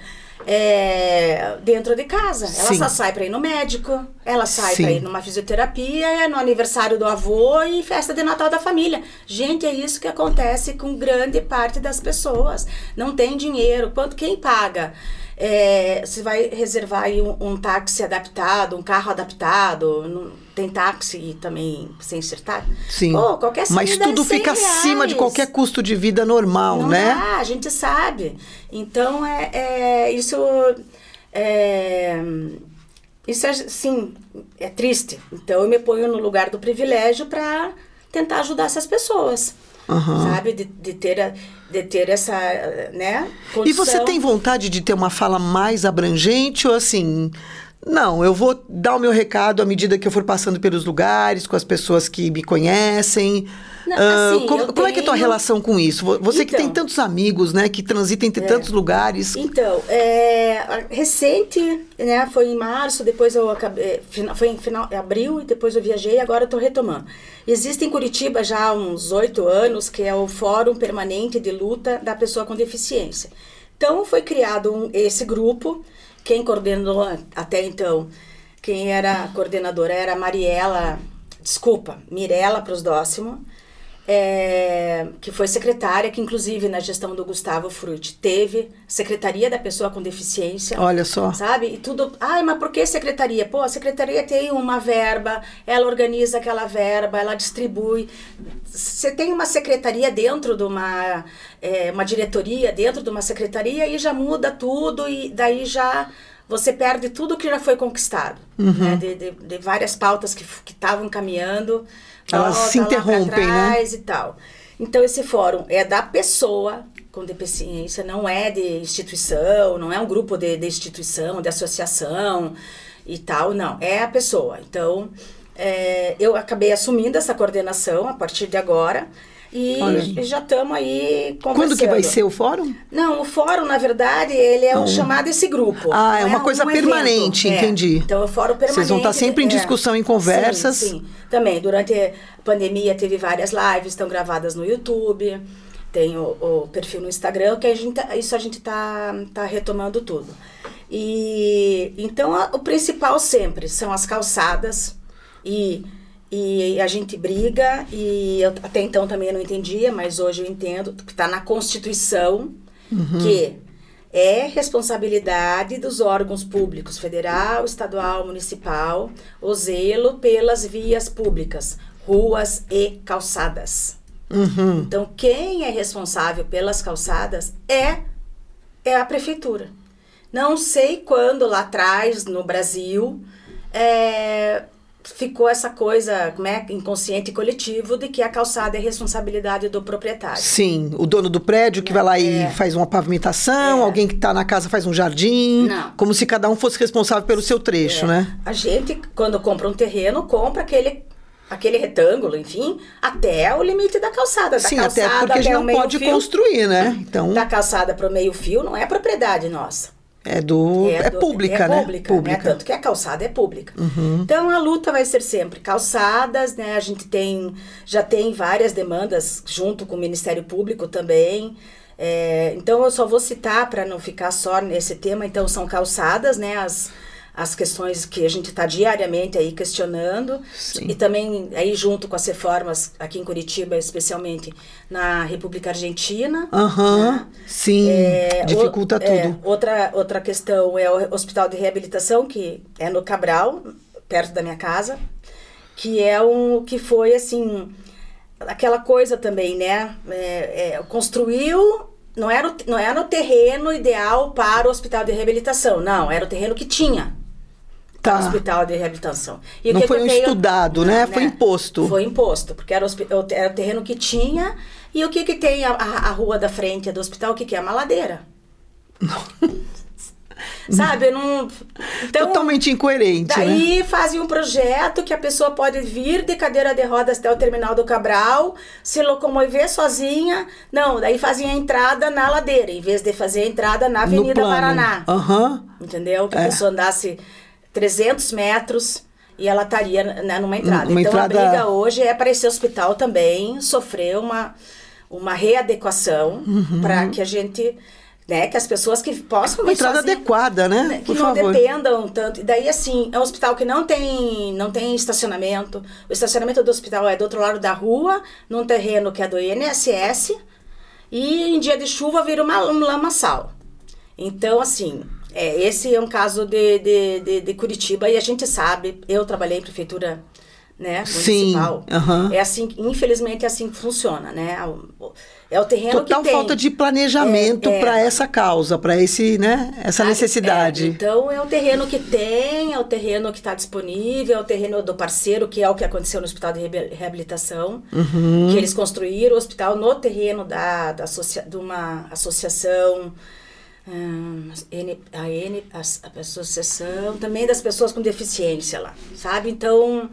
é, dentro de casa, ela Sim. só sai para ir no médico, ela sai para ir numa fisioterapia, no aniversário do avô e festa de Natal da família. Gente, é isso que acontece com grande parte das pessoas, não tem dinheiro, quanto quem paga? É, você vai reservar aí um, um, táxi adaptado, um carro adaptado, tem táxi também sem acertar? Sim. Pô, qualquer Mas tudo fica reais. acima de qualquer custo de vida normal, Não né? Dá, a gente sabe. Então, é, é isso... É, isso é, sim, é triste. Então, eu me ponho no lugar do privilégio para tentar ajudar essas pessoas. Uhum. Sabe? De, de, ter, de ter essa, né? Condição. E você tem vontade de ter uma fala mais abrangente ou assim... Não, eu vou dar o meu recado à medida que eu for passando pelos lugares, com as pessoas que me conhecem. Não, ah, assim, uh, como, como é que é a tua relação com isso? Você então, que tem então. tantos amigos, né? Que transita entre é, tantos lugares. Então, é, recente, né? Foi em março, depois eu acabei... Foi em final, abril e depois eu viajei agora eu tô retomando. Existe em Curitiba já há uns oito anos, que é o Fórum Permanente de Luta da Pessoa com Deficiência. Então, foi criado um, esse grupo quem coordenou até então, quem era coordenadora era Mariela, desculpa, Mirela Prosdóximo, é, que foi secretária, que inclusive na gestão do Gustavo Frutti teve Secretaria da Pessoa com Deficiência. Olha só. Sabe? E tudo. Ai, mas por que secretaria? Pô, a secretaria tem uma verba, ela organiza aquela verba, ela distribui. Você tem uma secretaria dentro de uma, é, uma diretoria, dentro de uma secretaria, e já muda tudo, e daí já você perde tudo que já foi conquistado. Uhum. Né? De, de, de, várias pautas que estavam caminhando. Elas volta se interrompem, né? E tal. Então, esse fórum é da pessoa com deficiência, não é de instituição, não é um grupo de, de instituição, de associação e tal, não. É a pessoa. Então, é, eu acabei assumindo essa coordenação a partir de agora. E Olha. já estamos aí conversando. Quando que vai ser o fórum? Não, o fórum, na verdade, ele é um chamado esse grupo. Ah, é uma é coisa um permanente, evento. É. entendi. É. Então, o fórum permanente. Vocês vão estar sempre em é. discussão, em conversas. Sim, sim. Também, durante a pandemia teve várias lives, estão gravadas no YouTube. Tem o, o perfil no Instagram, que a gente, tá, isso a gente tá, tá retomando tudo. E então a, o principal sempre são as calçadas e e a gente briga, e eu até então também não entendia, mas hoje eu entendo que está na Constituição uhum. que é responsabilidade dos órgãos públicos, federal, estadual, municipal, o zelo pelas vias públicas, ruas e calçadas. Uhum. Então, quem é responsável pelas calçadas é, é a prefeitura. Não sei quando lá atrás, no Brasil, é, ficou essa coisa, como é, inconsciente e coletivo de que a calçada é responsabilidade do proprietário. Sim, o dono do prédio que é, vai lá e é. faz uma pavimentação, é. alguém que está na casa faz um jardim, Não. como se cada um fosse responsável pelo seu trecho, é. né? A gente, quando compra um terreno, compra aquele aquele retângulo, enfim, até o limite da calçada. Da Sim, calçada até porque a gente não pode fio, construir, né? Então... Da calçada para o meio fio não é propriedade nossa. É do. É, é do, pública, é né? Pública, pública. Né? Tanto que a calçada é pública. Uhum. Então a luta vai ser sempre calçadas, né? A gente tem. Já tem várias demandas junto com o Ministério Público também. É, então eu só vou citar para não ficar só nesse tema. Então são calçadas, né? As, as questões que a gente está diariamente aí questionando Sim. e também aí junto com as reformas aqui em Curitiba especialmente na República Argentina uhum. né? sim é, dificulta o, tudo é, outra outra questão é o hospital de reabilitação que é no Cabral perto da minha casa que é um que foi assim aquela coisa também né é, é construiu não era, o, não era o terreno ideal para o hospital de reabilitação, não, era o terreno que tinha. Para o hospital de reabilitação. E Não foi um tenho- estudado, né? Foi imposto. Foi imposto, porque era era o terreno que tinha. E o que que tem a, a, a rua da frente do hospital? O que que é? Uma ladeira. Sabe, não... Então, Totalmente incoerente, né? Daí fazem um projeto que a pessoa pode vir de cadeira de rodas até o terminal do Cabral, se locomover sozinha. Não, daí fazem a entrada na ladeira, em vez de fazer a entrada na Avenida. Paraná. Aham. Entendeu? Que É. a pessoa andasse 300 metros e ela estaria né, numa entrada. Uma então entrada- a briga hoje é para esse hospital também sofrer uma, uma readequação Uhum. para que a gente. Né, que as pessoas que possam Uma entrada sozinha- adequada, né? né, que Por não favor. dependam tanto. E daí, assim, é um hospital que não tem, não tem estacionamento. O estacionamento do hospital é do outro lado da rua, num terreno que é do INSS. E em dia de chuva vira uma, um lamaçal. Então, assim, é, esse é um caso de, de, de, de Curitiba e a gente sabe, eu trabalhei em prefeitura né, Sim, municipal. aham. É assim, infelizmente é assim que funciona, né? É o terreno Total que tem. falta de planejamento É, é. para essa causa, para esse, né? Essa Sabe? necessidade. É, então é o terreno que tem, é o terreno que está disponível, é o terreno do parceiro, que é o que aconteceu no hospital de reabi- reabilitação, Uhum. que eles construíram o hospital no terreno da, da associa, de uma associação. Hum, N, a N, a, a associação também das pessoas com deficiência lá, sabe? Então,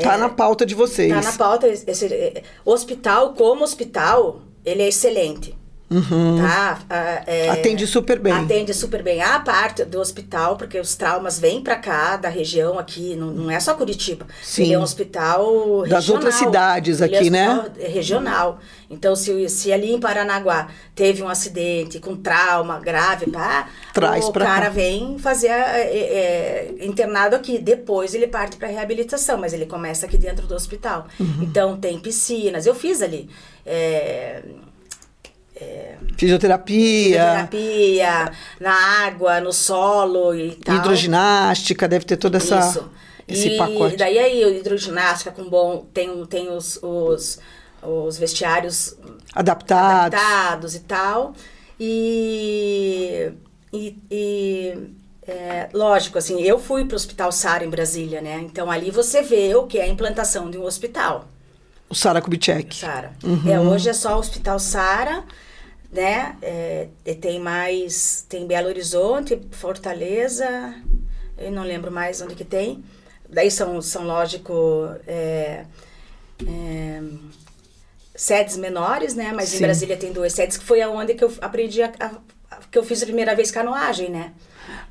Tá na pauta de vocês. Tá na pauta. Esse, eh, hospital, como hospital, ele é excelente. Tá? Ah, é- Uhum. Atende super bem. Atende super bem. A parte do hospital, porque os traumas vêm pra cá, da região aqui, não, não é só Curitiba. Sim. Ele é um hospital regional. Das outras cidades Ele é aqui, né? hospital regional. Então, se, se ali em Paranaguá teve um acidente com trauma grave, pá, Traz o pra cara cá. vem fazer é, é, internado aqui. Depois ele parte para reabilitação, mas ele começa aqui dentro do hospital. Uhum. Então tem piscinas. Eu fiz ali. É, Fisioterapia, fisioterapia, na água, no solo e tal. hidroginástica, deve ter toda essa Isso. esse e pacote. daí aí, hidroginástica com bom. Tem, tem os, os, os vestiários Adaptados. adaptados e tal. E, e, e, é, lógico, assim, eu fui para o Hospital Sara em Brasília, né? Então ali você vê o que é a implantação de um hospital, O Sara Kubitschek. Sara. Uhum. É, hoje é só o Hospital Sara, né? É, tem mais, tem Belo Horizonte, Fortaleza, eu não lembro mais onde que tem. Daí são, são lógico, é, é, sedes menores, né? Mas Sim. em Brasília tem duas sedes, que foi aonde que eu aprendi, a, a- a- que eu fiz a primeira vez canoagem, né?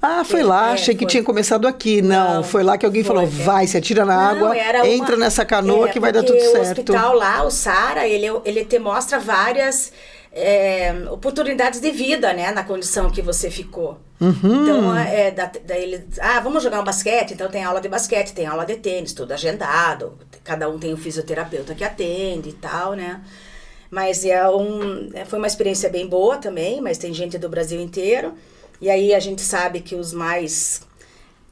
Ah, foi É, lá, é, achei que foi. tinha começado aqui. Não, Não, foi lá que alguém foi, falou: é. vai, se atira na Não, água, entra uma- nessa canoa é, que vai dar tudo o certo. hospital lá, o Sara, ele, ele te mostra várias é, oportunidades de vida, né? Na condição que você ficou. Uhum. Então, é, da, da ele, ah, vamos jogar um basquete? Então tem aula de basquete, tem aula de tênis, tudo agendado. Cada um tem um fisioterapeuta que atende e tal, né? Mas é um, é, foi uma experiência bem boa também, mas tem gente do Brasil inteiro. E aí a gente sabe que os mais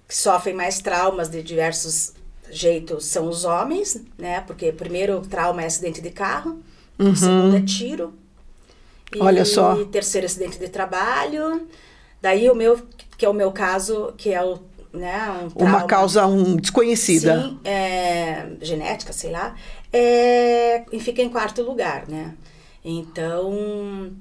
que sofrem mais traumas de diversos jeitos são os homens, né? Porque primeiro trauma é acidente de carro, o segundo é tiro. E. Olha só. terceiro acidente de trabalho. Daí o meu, que é o meu caso, que é o, né, um Uma causa um, desconhecida. Sim, é, genética, sei lá, é, e fica em quarto lugar, né? Então,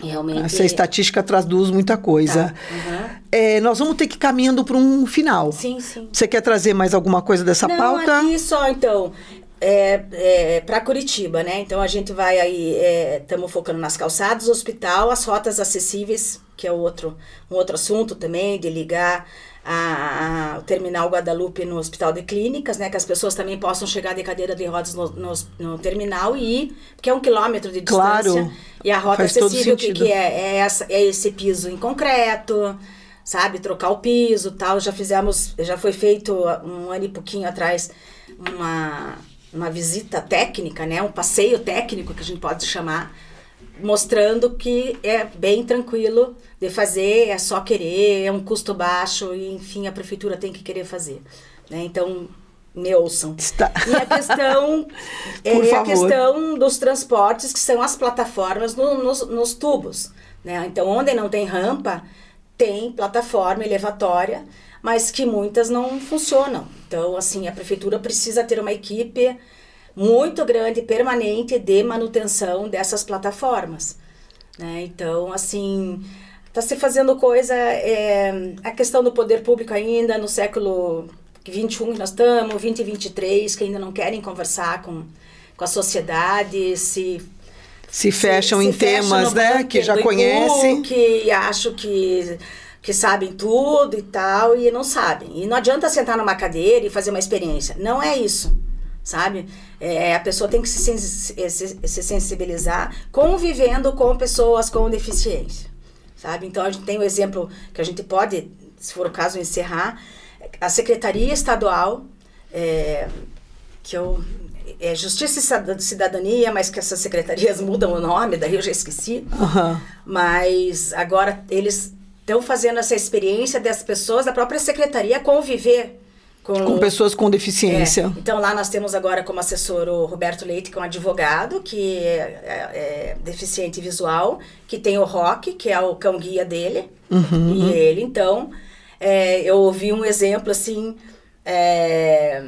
realmente... Essa estatística traduz muita coisa. Tá, uhum. É, nós vamos ter que ir caminhando para um final. Sim, sim. Você quer trazer mais alguma coisa dessa Não, pauta? aqui só, então, é, é, para Curitiba, né? Então, a gente vai aí, estamos focando nas calçadas, hospital, as rotas acessíveis, que é outro, um outro assunto também, de ligar a, a- o terminal Guadalupe no hospital de clínicas, né? Que as pessoas também possam chegar de cadeira de rodas no, no, no terminal e ir, porque é um quilômetro de distância. Claro. E a rota acessível, que, que é, é, essa, é esse piso em concreto, sabe? Trocar o piso tal. Já fizemos, já foi feito um ano e pouquinho atrás uma, uma visita técnica, né? Um passeio técnico que a gente pode chamar, mostrando que é bem tranquilo de fazer, é só querer, é um custo baixo e enfim a prefeitura tem que querer fazer, né? Então me ouçam. Está. E a questão é a questão dos transportes, que são as plataformas no- nos, nos tubos. Né? Então, onde não tem rampa, tem plataforma elevatória, mas que muitas não funcionam. Então, assim, a prefeitura precisa ter uma equipe muito grande, permanente, de manutenção dessas plataformas. Né? Então, assim, está se fazendo coisa. é, a questão do poder público ainda no século 21 que nós estamos, 2023, que ainda não querem conversar com, com a sociedade, se Se fecham se em fecham temas, no né? Que já conhecem. Que acham que, que sabem tudo e tal, e não sabem. E não adianta sentar numa cadeira e fazer uma experiência. Não é isso, sabe? É, a pessoa tem que se, eh, se, se sensibilizar convivendo com pessoas com deficiência, sabe? Então, a gente tem o exemplo que a gente pode, se for o caso, encerrar. A Secretaria Estadual, é, que eu é Justiça e Cida- Cidadania, mas que essas secretarias mudam o nome, daí eu já esqueci. Aham. Mas agora eles estão fazendo essa experiência das pessoas da própria secretaria conviver com, Com pessoas com deficiência. É, então lá nós temos agora como assessor o Roberto Leite, que é um advogado que é, é- é deficiente visual, que tem o Rock, que é o cão guia dele, Uhum, e ele então é, eu ouvi um exemplo assim. é,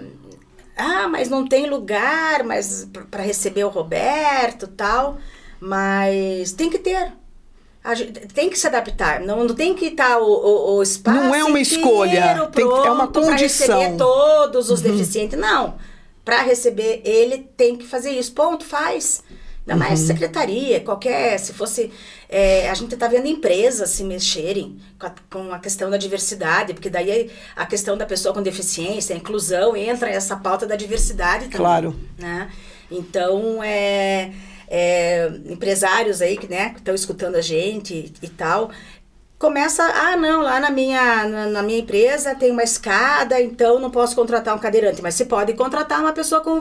ah, mas não tem lugar mas para receber o Roberto tal, mas tem que ter. Gente tem que se adaptar, não, não tem que estar o, o, o espaço Não é uma escolha, tem que- é uma condição. receber todos os deficientes. Não, para receber ele tem que fazer isso. Ponto, faz. Ainda mais secretaria, qualquer, se fosse... é, a gente está vendo empresas se mexerem com a, com a questão da diversidade, porque daí a questão da pessoa com deficiência, a inclusão, entra essa pauta da diversidade também. Claro. Né? Então, é, é, empresários aí que né, estão escutando a gente e, e tal, começa, ah, não, lá na minha, na, na minha empresa tem uma escada, então não posso contratar um cadeirante, mas você pode contratar uma pessoa com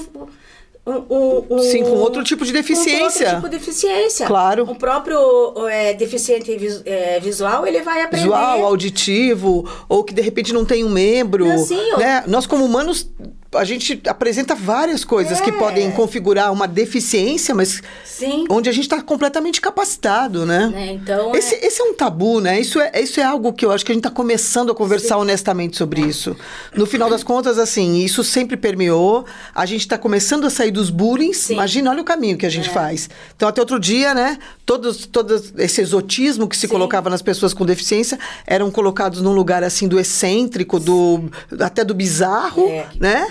um, um- um- Sim, com outro tipo de com deficiência. outro tipo de deficiência. Claro. O próprio é, deficiente vis- é, visual, ele vai aprender. Visual, auditivo, ou que de repente não tem um membro. Não, sim, eu- né? Nós, como humanos, a gente apresenta várias coisas que É. podem configurar uma deficiência, mas Sim. onde a gente está completamente capacitado, né? Né, Então, Esse, é- esse é um tabu, né? Isso é, isso é algo que eu acho que a gente está começando a conversar honestamente sobre isso. No final das contas, assim, isso sempre permeou. A gente está começando a sair dos bullying. Sim. Imagina, olha o caminho que a gente faz. Então, até outro dia, né? Todos, todos esse exotismo que se Sim. colocava nas pessoas com deficiência eram colocados num lugar assim do excêntrico, do até do bizarro, É. né?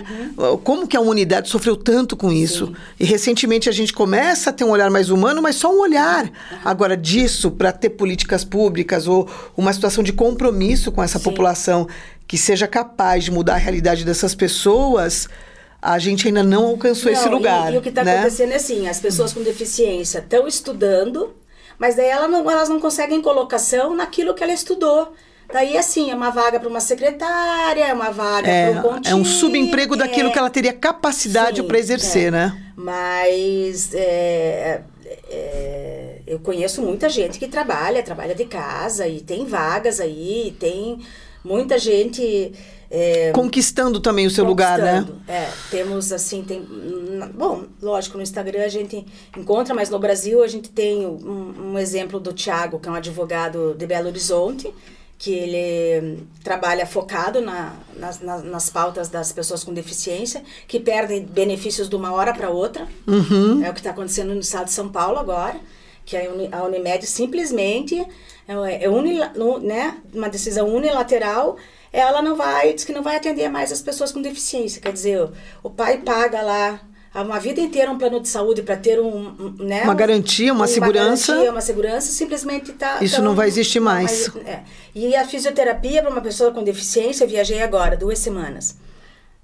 Como que a humanidade sofreu tanto com isso? E recentemente a gente começa a ter um olhar mais humano, mas só um olhar. Agora, disso, para ter políticas públicas ou uma situação de compromisso com essa Sim. população que seja capaz de mudar a realidade dessas pessoas, a gente ainda não alcançou esse Não, e- lugar. E, o que está né? acontecendo é assim, as pessoas com deficiência estão estudando, mas daí ela não- elas não conseguem colocação naquilo que ela estudou. Daí, assim, é uma vaga para uma secretária, é uma vaga É, para um contínuo. é um subemprego daquilo é. que ela teria capacidade para exercer, é. né? Mas é, é, eu conheço muita gente que trabalha, trabalha de casa e tem vagas aí, tem muita gente. É, Conquistando também o seu lugar, né? É, temos assim, tem. Bom, lógico, no Instagram a gente encontra, mas no Brasil a gente tem um, um exemplo do Tiago, que é um advogado de Belo Horizonte, que ele hum, trabalha focado na, nas, nas, nas pautas das pessoas com deficiência, que perdem benefícios de uma hora para outra. Uhum. É o que está acontecendo no estado de São Paulo agora, que a Uni- a Unimed simplesmente é, é unila- né, uma decisão unilateral, ela não vai, diz que não vai atender mais as pessoas com deficiência. Quer dizer, o, pai paga lá uma vida inteira um plano de saúde para ter um, um, né, Uma um- garantia, uma segurança. garantia, uma segurança, simplesmente tá Isso tão- não vai existir mais. é. E a fisioterapia para uma pessoa com deficiência, eu viajei agora, duas semanas.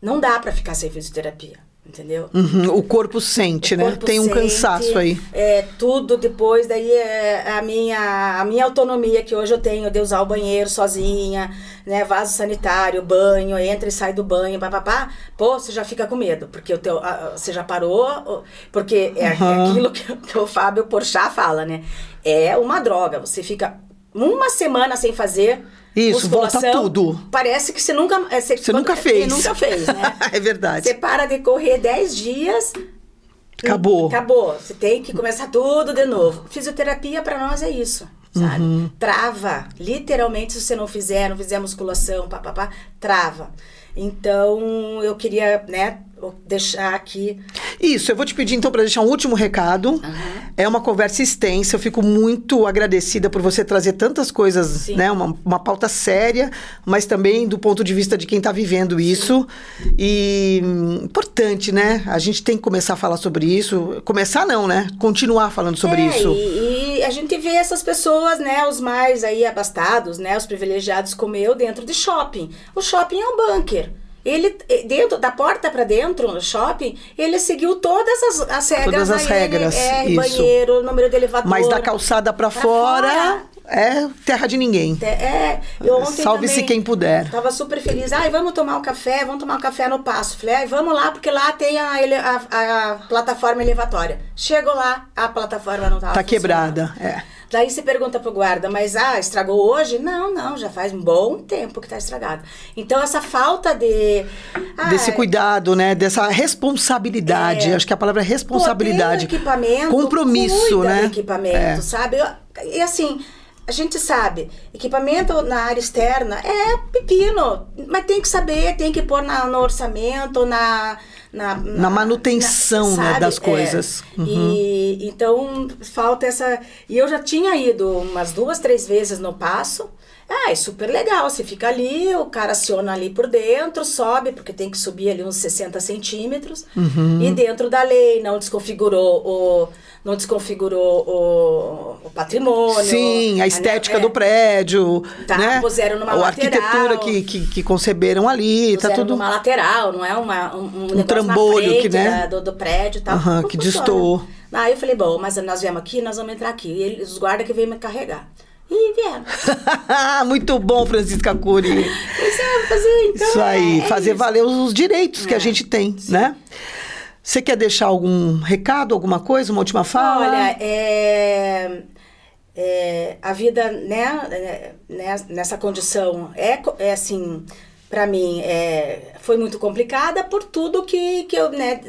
Não dá para ficar sem fisioterapia, entendeu? Uhum, O corpo sente, O né? corpo Tem um sente, cansaço aí. É, tudo depois, daí é a minha, a minha autonomia que hoje eu tenho de usar o banheiro sozinha, né? Vaso sanitário, banho, entra e sai do banho, papapá. Pô, você já fica com medo, porque o teu, a- você já parou, porque é Aham. aquilo que, que o Fábio Porchat fala, né? É uma droga, você fica uma semana sem fazer Isso, volta tudo. Parece que você nunca... é, Você, Você nunca quando- fez. Você nunca fez, né? é verdade. Você para de correr 10 dias. Acabou. Acabou. Você tem que começar tudo de novo. Fisioterapia para nós é isso, sabe? Uhum. Trava. Literalmente, se você não fizer, não fizer musculação, papapá, trava. Então, eu queria, né, deixar aqui. Isso, eu vou te pedir então para deixar um último recado. É uma conversa extensa, eu fico muito agradecida por você trazer tantas coisas, Sim. né? Uma, uma pauta séria, mas também do ponto de vista de quem está vivendo isso. E hum, importante, né? A gente tem que começar a falar sobre isso. Começar não, né? Continuar falando sobre É, isso. E, e a gente vê essas pessoas, né, os mais aí abastados, né, os privilegiados como eu, dentro de shopping. O shopping é um bunker. Ele, eh, dentro, da porta para dentro, no shopping, ele seguiu todas as, as regras. Todas as regras, isso. banheiro, número de elevador. Mas da calçada para Pra fora, fora. é terra de ninguém. É, eu ontem Salve-se quem puder. Tava super feliz. Ai, vamos tomar um café, vamos tomar um café no passo. Falei, ai, vamos lá, porque lá tem a, a, a plataforma elevatória. Chego lá, a plataforma não tava Tá quebrada. É. Daí você pergunta pro guarda, mas ah, estragou hoje? Não, não, já faz um bom tempo que tá estragado. Então essa falta de. ah, Desse cuidado, né? Dessa responsabilidade. É. Acho que a palavra é responsabilidade. Pô, equipamento, Compromisso, né? equipamento, É. sabe? E assim, a gente sabe, equipamento na área externa é pepino, mas tem que saber, tem que pôr na- no orçamento, na... Na, Na manutenção, né, sabe? das É. coisas. Uhum. E então falta essa. E eu já tinha ido umas duas, três vezes no passo. Ah, é super legal. Você fica ali, o cara aciona ali por dentro, sobe, porque tem que subir ali uns 60 centímetros. Uhum. E dentro da lei, não desconfigurou o. Não desconfigurou o, o patrimônio. Sim, a estética é, do prédio, Tá, né? puseram numa a lateral. arquitetura que, que, que conceberam ali, tá tudo... numa lateral, não é uma, um, um, negócio trambolho que, né? da- do, do prédio e tal. Não que destoou. Aí eu falei, bom, mas nós viemos aqui, nós vamos entrar aqui. E eles, os guardas que veio me carregar. E vieram. Muito bom, Francisca Cury. Pois é, fazer então. isso aí, é- é fazer isso. valer os direitos que a É, gente tem, né? Você quer deixar algum recado, alguma coisa, uma última fala? Olha, é, é, a vida, né, é, né, nessa condição é, é assim, para mim, é, foi muito complicada por tudo que, que eu, né,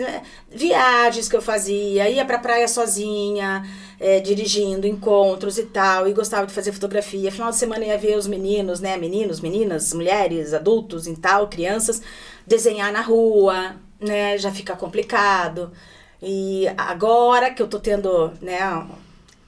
viagens que eu fazia, ia pra praia sozinha, é, dirigindo, encontros e tal, e gostava de fazer fotografia. Final de semana ia ver os meninos, né, meninos, meninas, mulheres, adultos e tal, crianças, desenhar na rua, né, já fica complicado. E agora que eu tô tendo, né,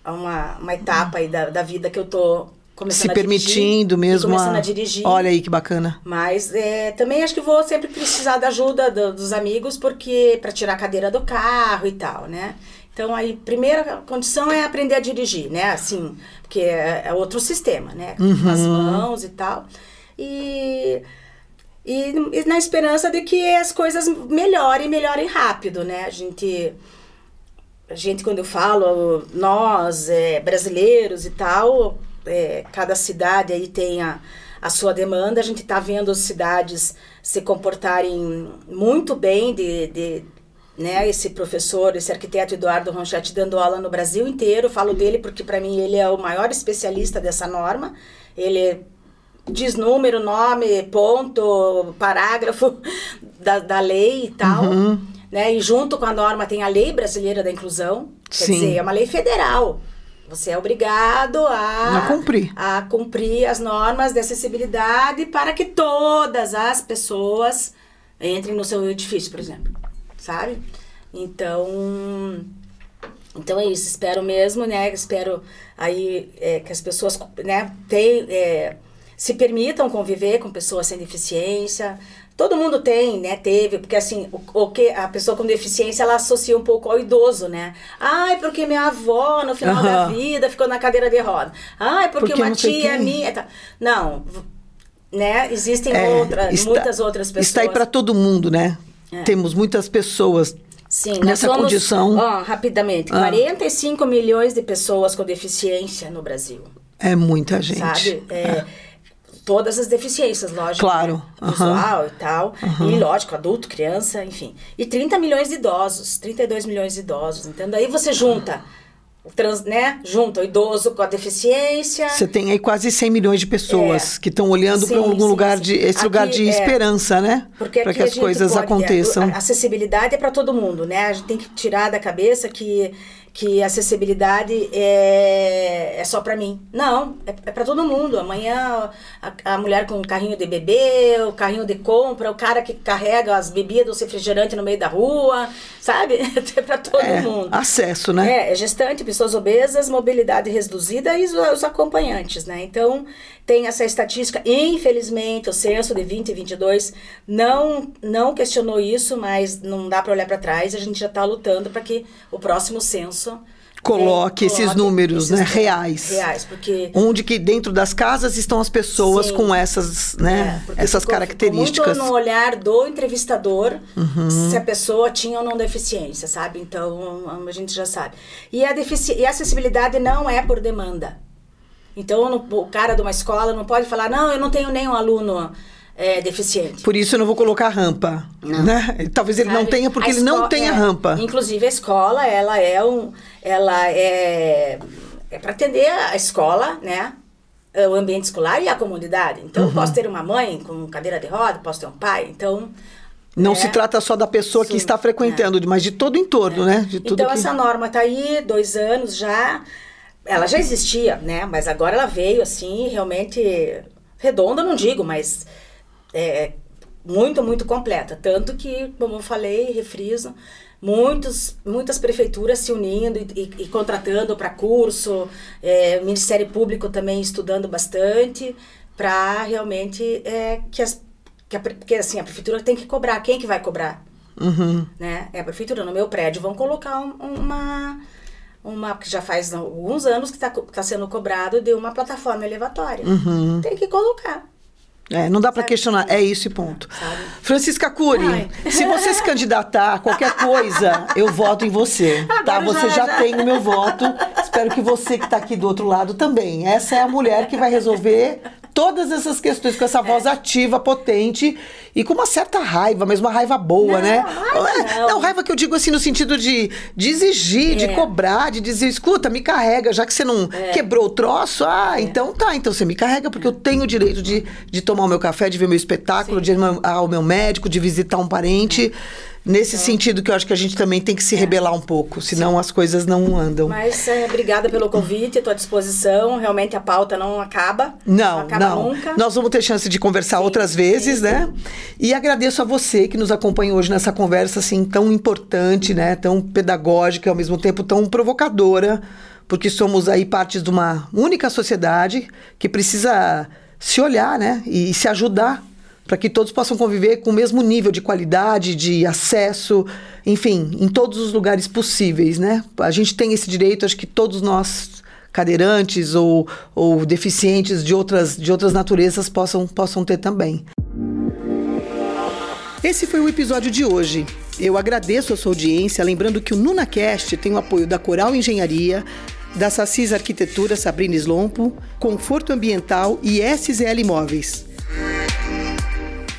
uma, uma etapa aí da, da vida que eu tô começando Se a dirigir, permitindo e mesmo. começando a... a dirigir. Olha aí que bacana. Mas é, também acho que vou sempre precisar da ajuda do- dos amigos, porque para tirar a cadeira do carro e tal, né? Então aí, primeira condição é aprender a dirigir, né? Assim, porque é, é outro sistema, né? Com as mãos e tal. E, e, e na esperança de que as coisas melhorem, melhorem rápido, né? A gente a gente, quando eu falo, nós, é, brasileiros e tal, é, cada cidade aí tem a, a sua demanda. A gente está vendo as cidades se comportarem muito bem de, de né, esse professor, esse arquiteto Eduardo Ronchetti dando aula no Brasil inteiro. Falo dele porque, para mim, ele é o maior especialista dessa norma. Ele diz número, nome, ponto, parágrafo da, da lei e tal. Uhum. Né? E junto com a norma tem a Lei Brasileira da Inclusão. Quer Sim. dizer, é uma lei federal. Você é obrigado a, A cumprir. a cumprir as normas de acessibilidade para que todas as pessoas entrem no seu edifício, por exemplo. Sabe? Então, então é isso. Espero mesmo, né? Espero aí é, que as pessoas, né, tem, é, se permitam conviver com pessoas sem deficiência. Todo mundo tem, né? Teve, porque assim, o, o que a pessoa com deficiência ela associa um pouco ao idoso, né? Ai, porque minha avó no final da Aham. vida ficou na cadeira de roda. Ai, porque, Porque uma tia minha. tá- Não, né? Existem É, outras, está- muitas outras pessoas. Está aí para todo mundo, né? É. Temos muitas pessoas Sim, nessa somos, condição. Ó, rapidamente, Ah. 45 milhões de pessoas com deficiência no Brasil. É muita gente. Sabe? É, Todas as deficiências, lógico. Claro, né? Visual e tal. E lógico, adulto, criança, enfim. E 30 milhões de idosos, 32 milhões de idosos. Entendeu? Aí você junta trans, né, junta o idoso com a deficiência. Você tem aí quase 100 milhões de pessoas É. que estão olhando para algum sim, lugar sim. de esse Aqui, lugar de é, esperança, né? Para que as coisas pode- aconteçam. A acessibilidade é para todo mundo, né? A gente tem que tirar da cabeça que, que acessibilidade é, é só para mim. Não, é, é para todo mundo. Amanhã a, a mulher com o carrinho de bebê, o carrinho de compra, o cara que carrega as bebidas, o refrigerante no meio da rua, sabe? É para todo É, mundo. acesso, né? É, é gestante, pessoas obesas, mobilidade reduzida e os, os acompanhantes, né? Então, tem essa estatística. Infelizmente, o censo de 2022 não, não questionou isso, mas não dá para olhar para trás. A gente já está lutando para que o próximo censo Coloque esses números, né, números reais. Reais, porque Onde que dentro das casas estão as pessoas Sim. com essas, né, É, essas ficou- características. Ficou muito no olhar do entrevistador Uhum. se a pessoa tinha ou não deficiência, sabe? Então a gente já sabe. E a, defici e a acessibilidade não é por demanda. Então não- o cara de uma escola não pode falar, não, eu não tenho nenhum aluno é, deficiente. Por isso eu não vou colocar rampa, Não. né? Talvez ele não Sabe? tenha porque ele não esco- tem a é, rampa. Inclusive a escola, ela é um, ela é, é para atender a escola, né? é, O ambiente escolar e a comunidade. Então, Uhum. eu posso ter uma mãe com cadeira de roda, posso ter um pai. Então, Não né? se trata só da pessoa que Sim, está frequentando, mas de todo o entorno, né? De tudo então, que... essa norma tá aí, dois anos já. Ela já existia, né? Mas agora ela veio, assim, realmente redonda, não digo, mas é, muito, muito completa. Tanto que, como eu falei, refriso, muitos, muitas prefeituras se unindo e, e- e contratando para curso, é, o Ministério Público também estudando bastante, para realmente é, que as. Que a, assim, a prefeitura tem que cobrar. Quem que vai cobrar? Uhum. né? É a prefeitura no meu prédio vão colocar um- uma uma que já faz alguns anos que está sendo cobrado de uma plataforma elevatória. Uhum. Tem que colocar, É, não dá para questionar, é isso e ponto. sabe? Francisca Cury, Ai. se você se candidatar a qualquer coisa, eu voto em você, tá? Agora Você já, já- já. tem o meu voto. Espero que você que está aqui do outro lado também. Essa é a mulher que vai resolver todas essas questões com essa voz ativa, potente e com uma certa raiva, mas uma raiva boa, Não, né? raiva não. raiva que eu digo assim no sentido de, de exigir, de É. cobrar, de dizer, escuta, me carrega, já que você não quebrou o troço, ah, então tá, então você me carrega porque eu tenho o direito de, de tomar o meu café, de ver meu espetáculo, de ir ao meu médico, de visitar um parente. Nesse sentido que eu acho que a gente também tem que se rebelar um pouco, senão as coisas não andam. Mas é, obrigada pelo convite, estou à disposição. Realmente a pauta não acaba. Não, acaba não. nunca. Nós vamos ter chance de conversar outras vezes, sim, né? E agradeço a você que nos acompanha hoje nessa conversa assim tão importante, né? Tão pedagógica, ao mesmo tempo tão provocadora, porque somos aí partes de uma única sociedade que precisa se olhar, né? E se ajudar para que todos possam conviver com o mesmo nível de qualidade, de acesso, enfim, em todos os lugares possíveis, né? A gente tem esse direito, acho que todos nós cadeirantes ou, ou deficientes de outras, de outras naturezas possam, possam ter também. Esse foi o episódio de hoje. Eu agradeço a sua audiência, lembrando que o NunaCast tem o apoio da Coral Engenharia, da Sassis Arquitetura Sabrina Slompo, Conforto Ambiental e SZL Imóveis.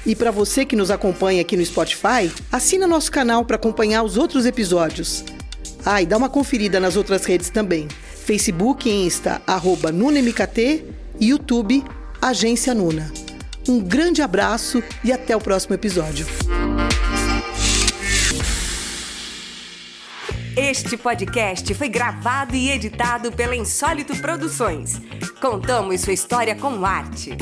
E para você que nos acompanha aqui no Spotify, assina nosso canal para acompanhar os outros episódios. Ah, e dá uma conferida nas outras redes também. Facebook e Insta, arroba NunaMKT YouTube, Agência Nuna. Um grande abraço e até o próximo episódio. Este podcast foi gravado e editado pela Insólito Produções. Contamos sua história com arte.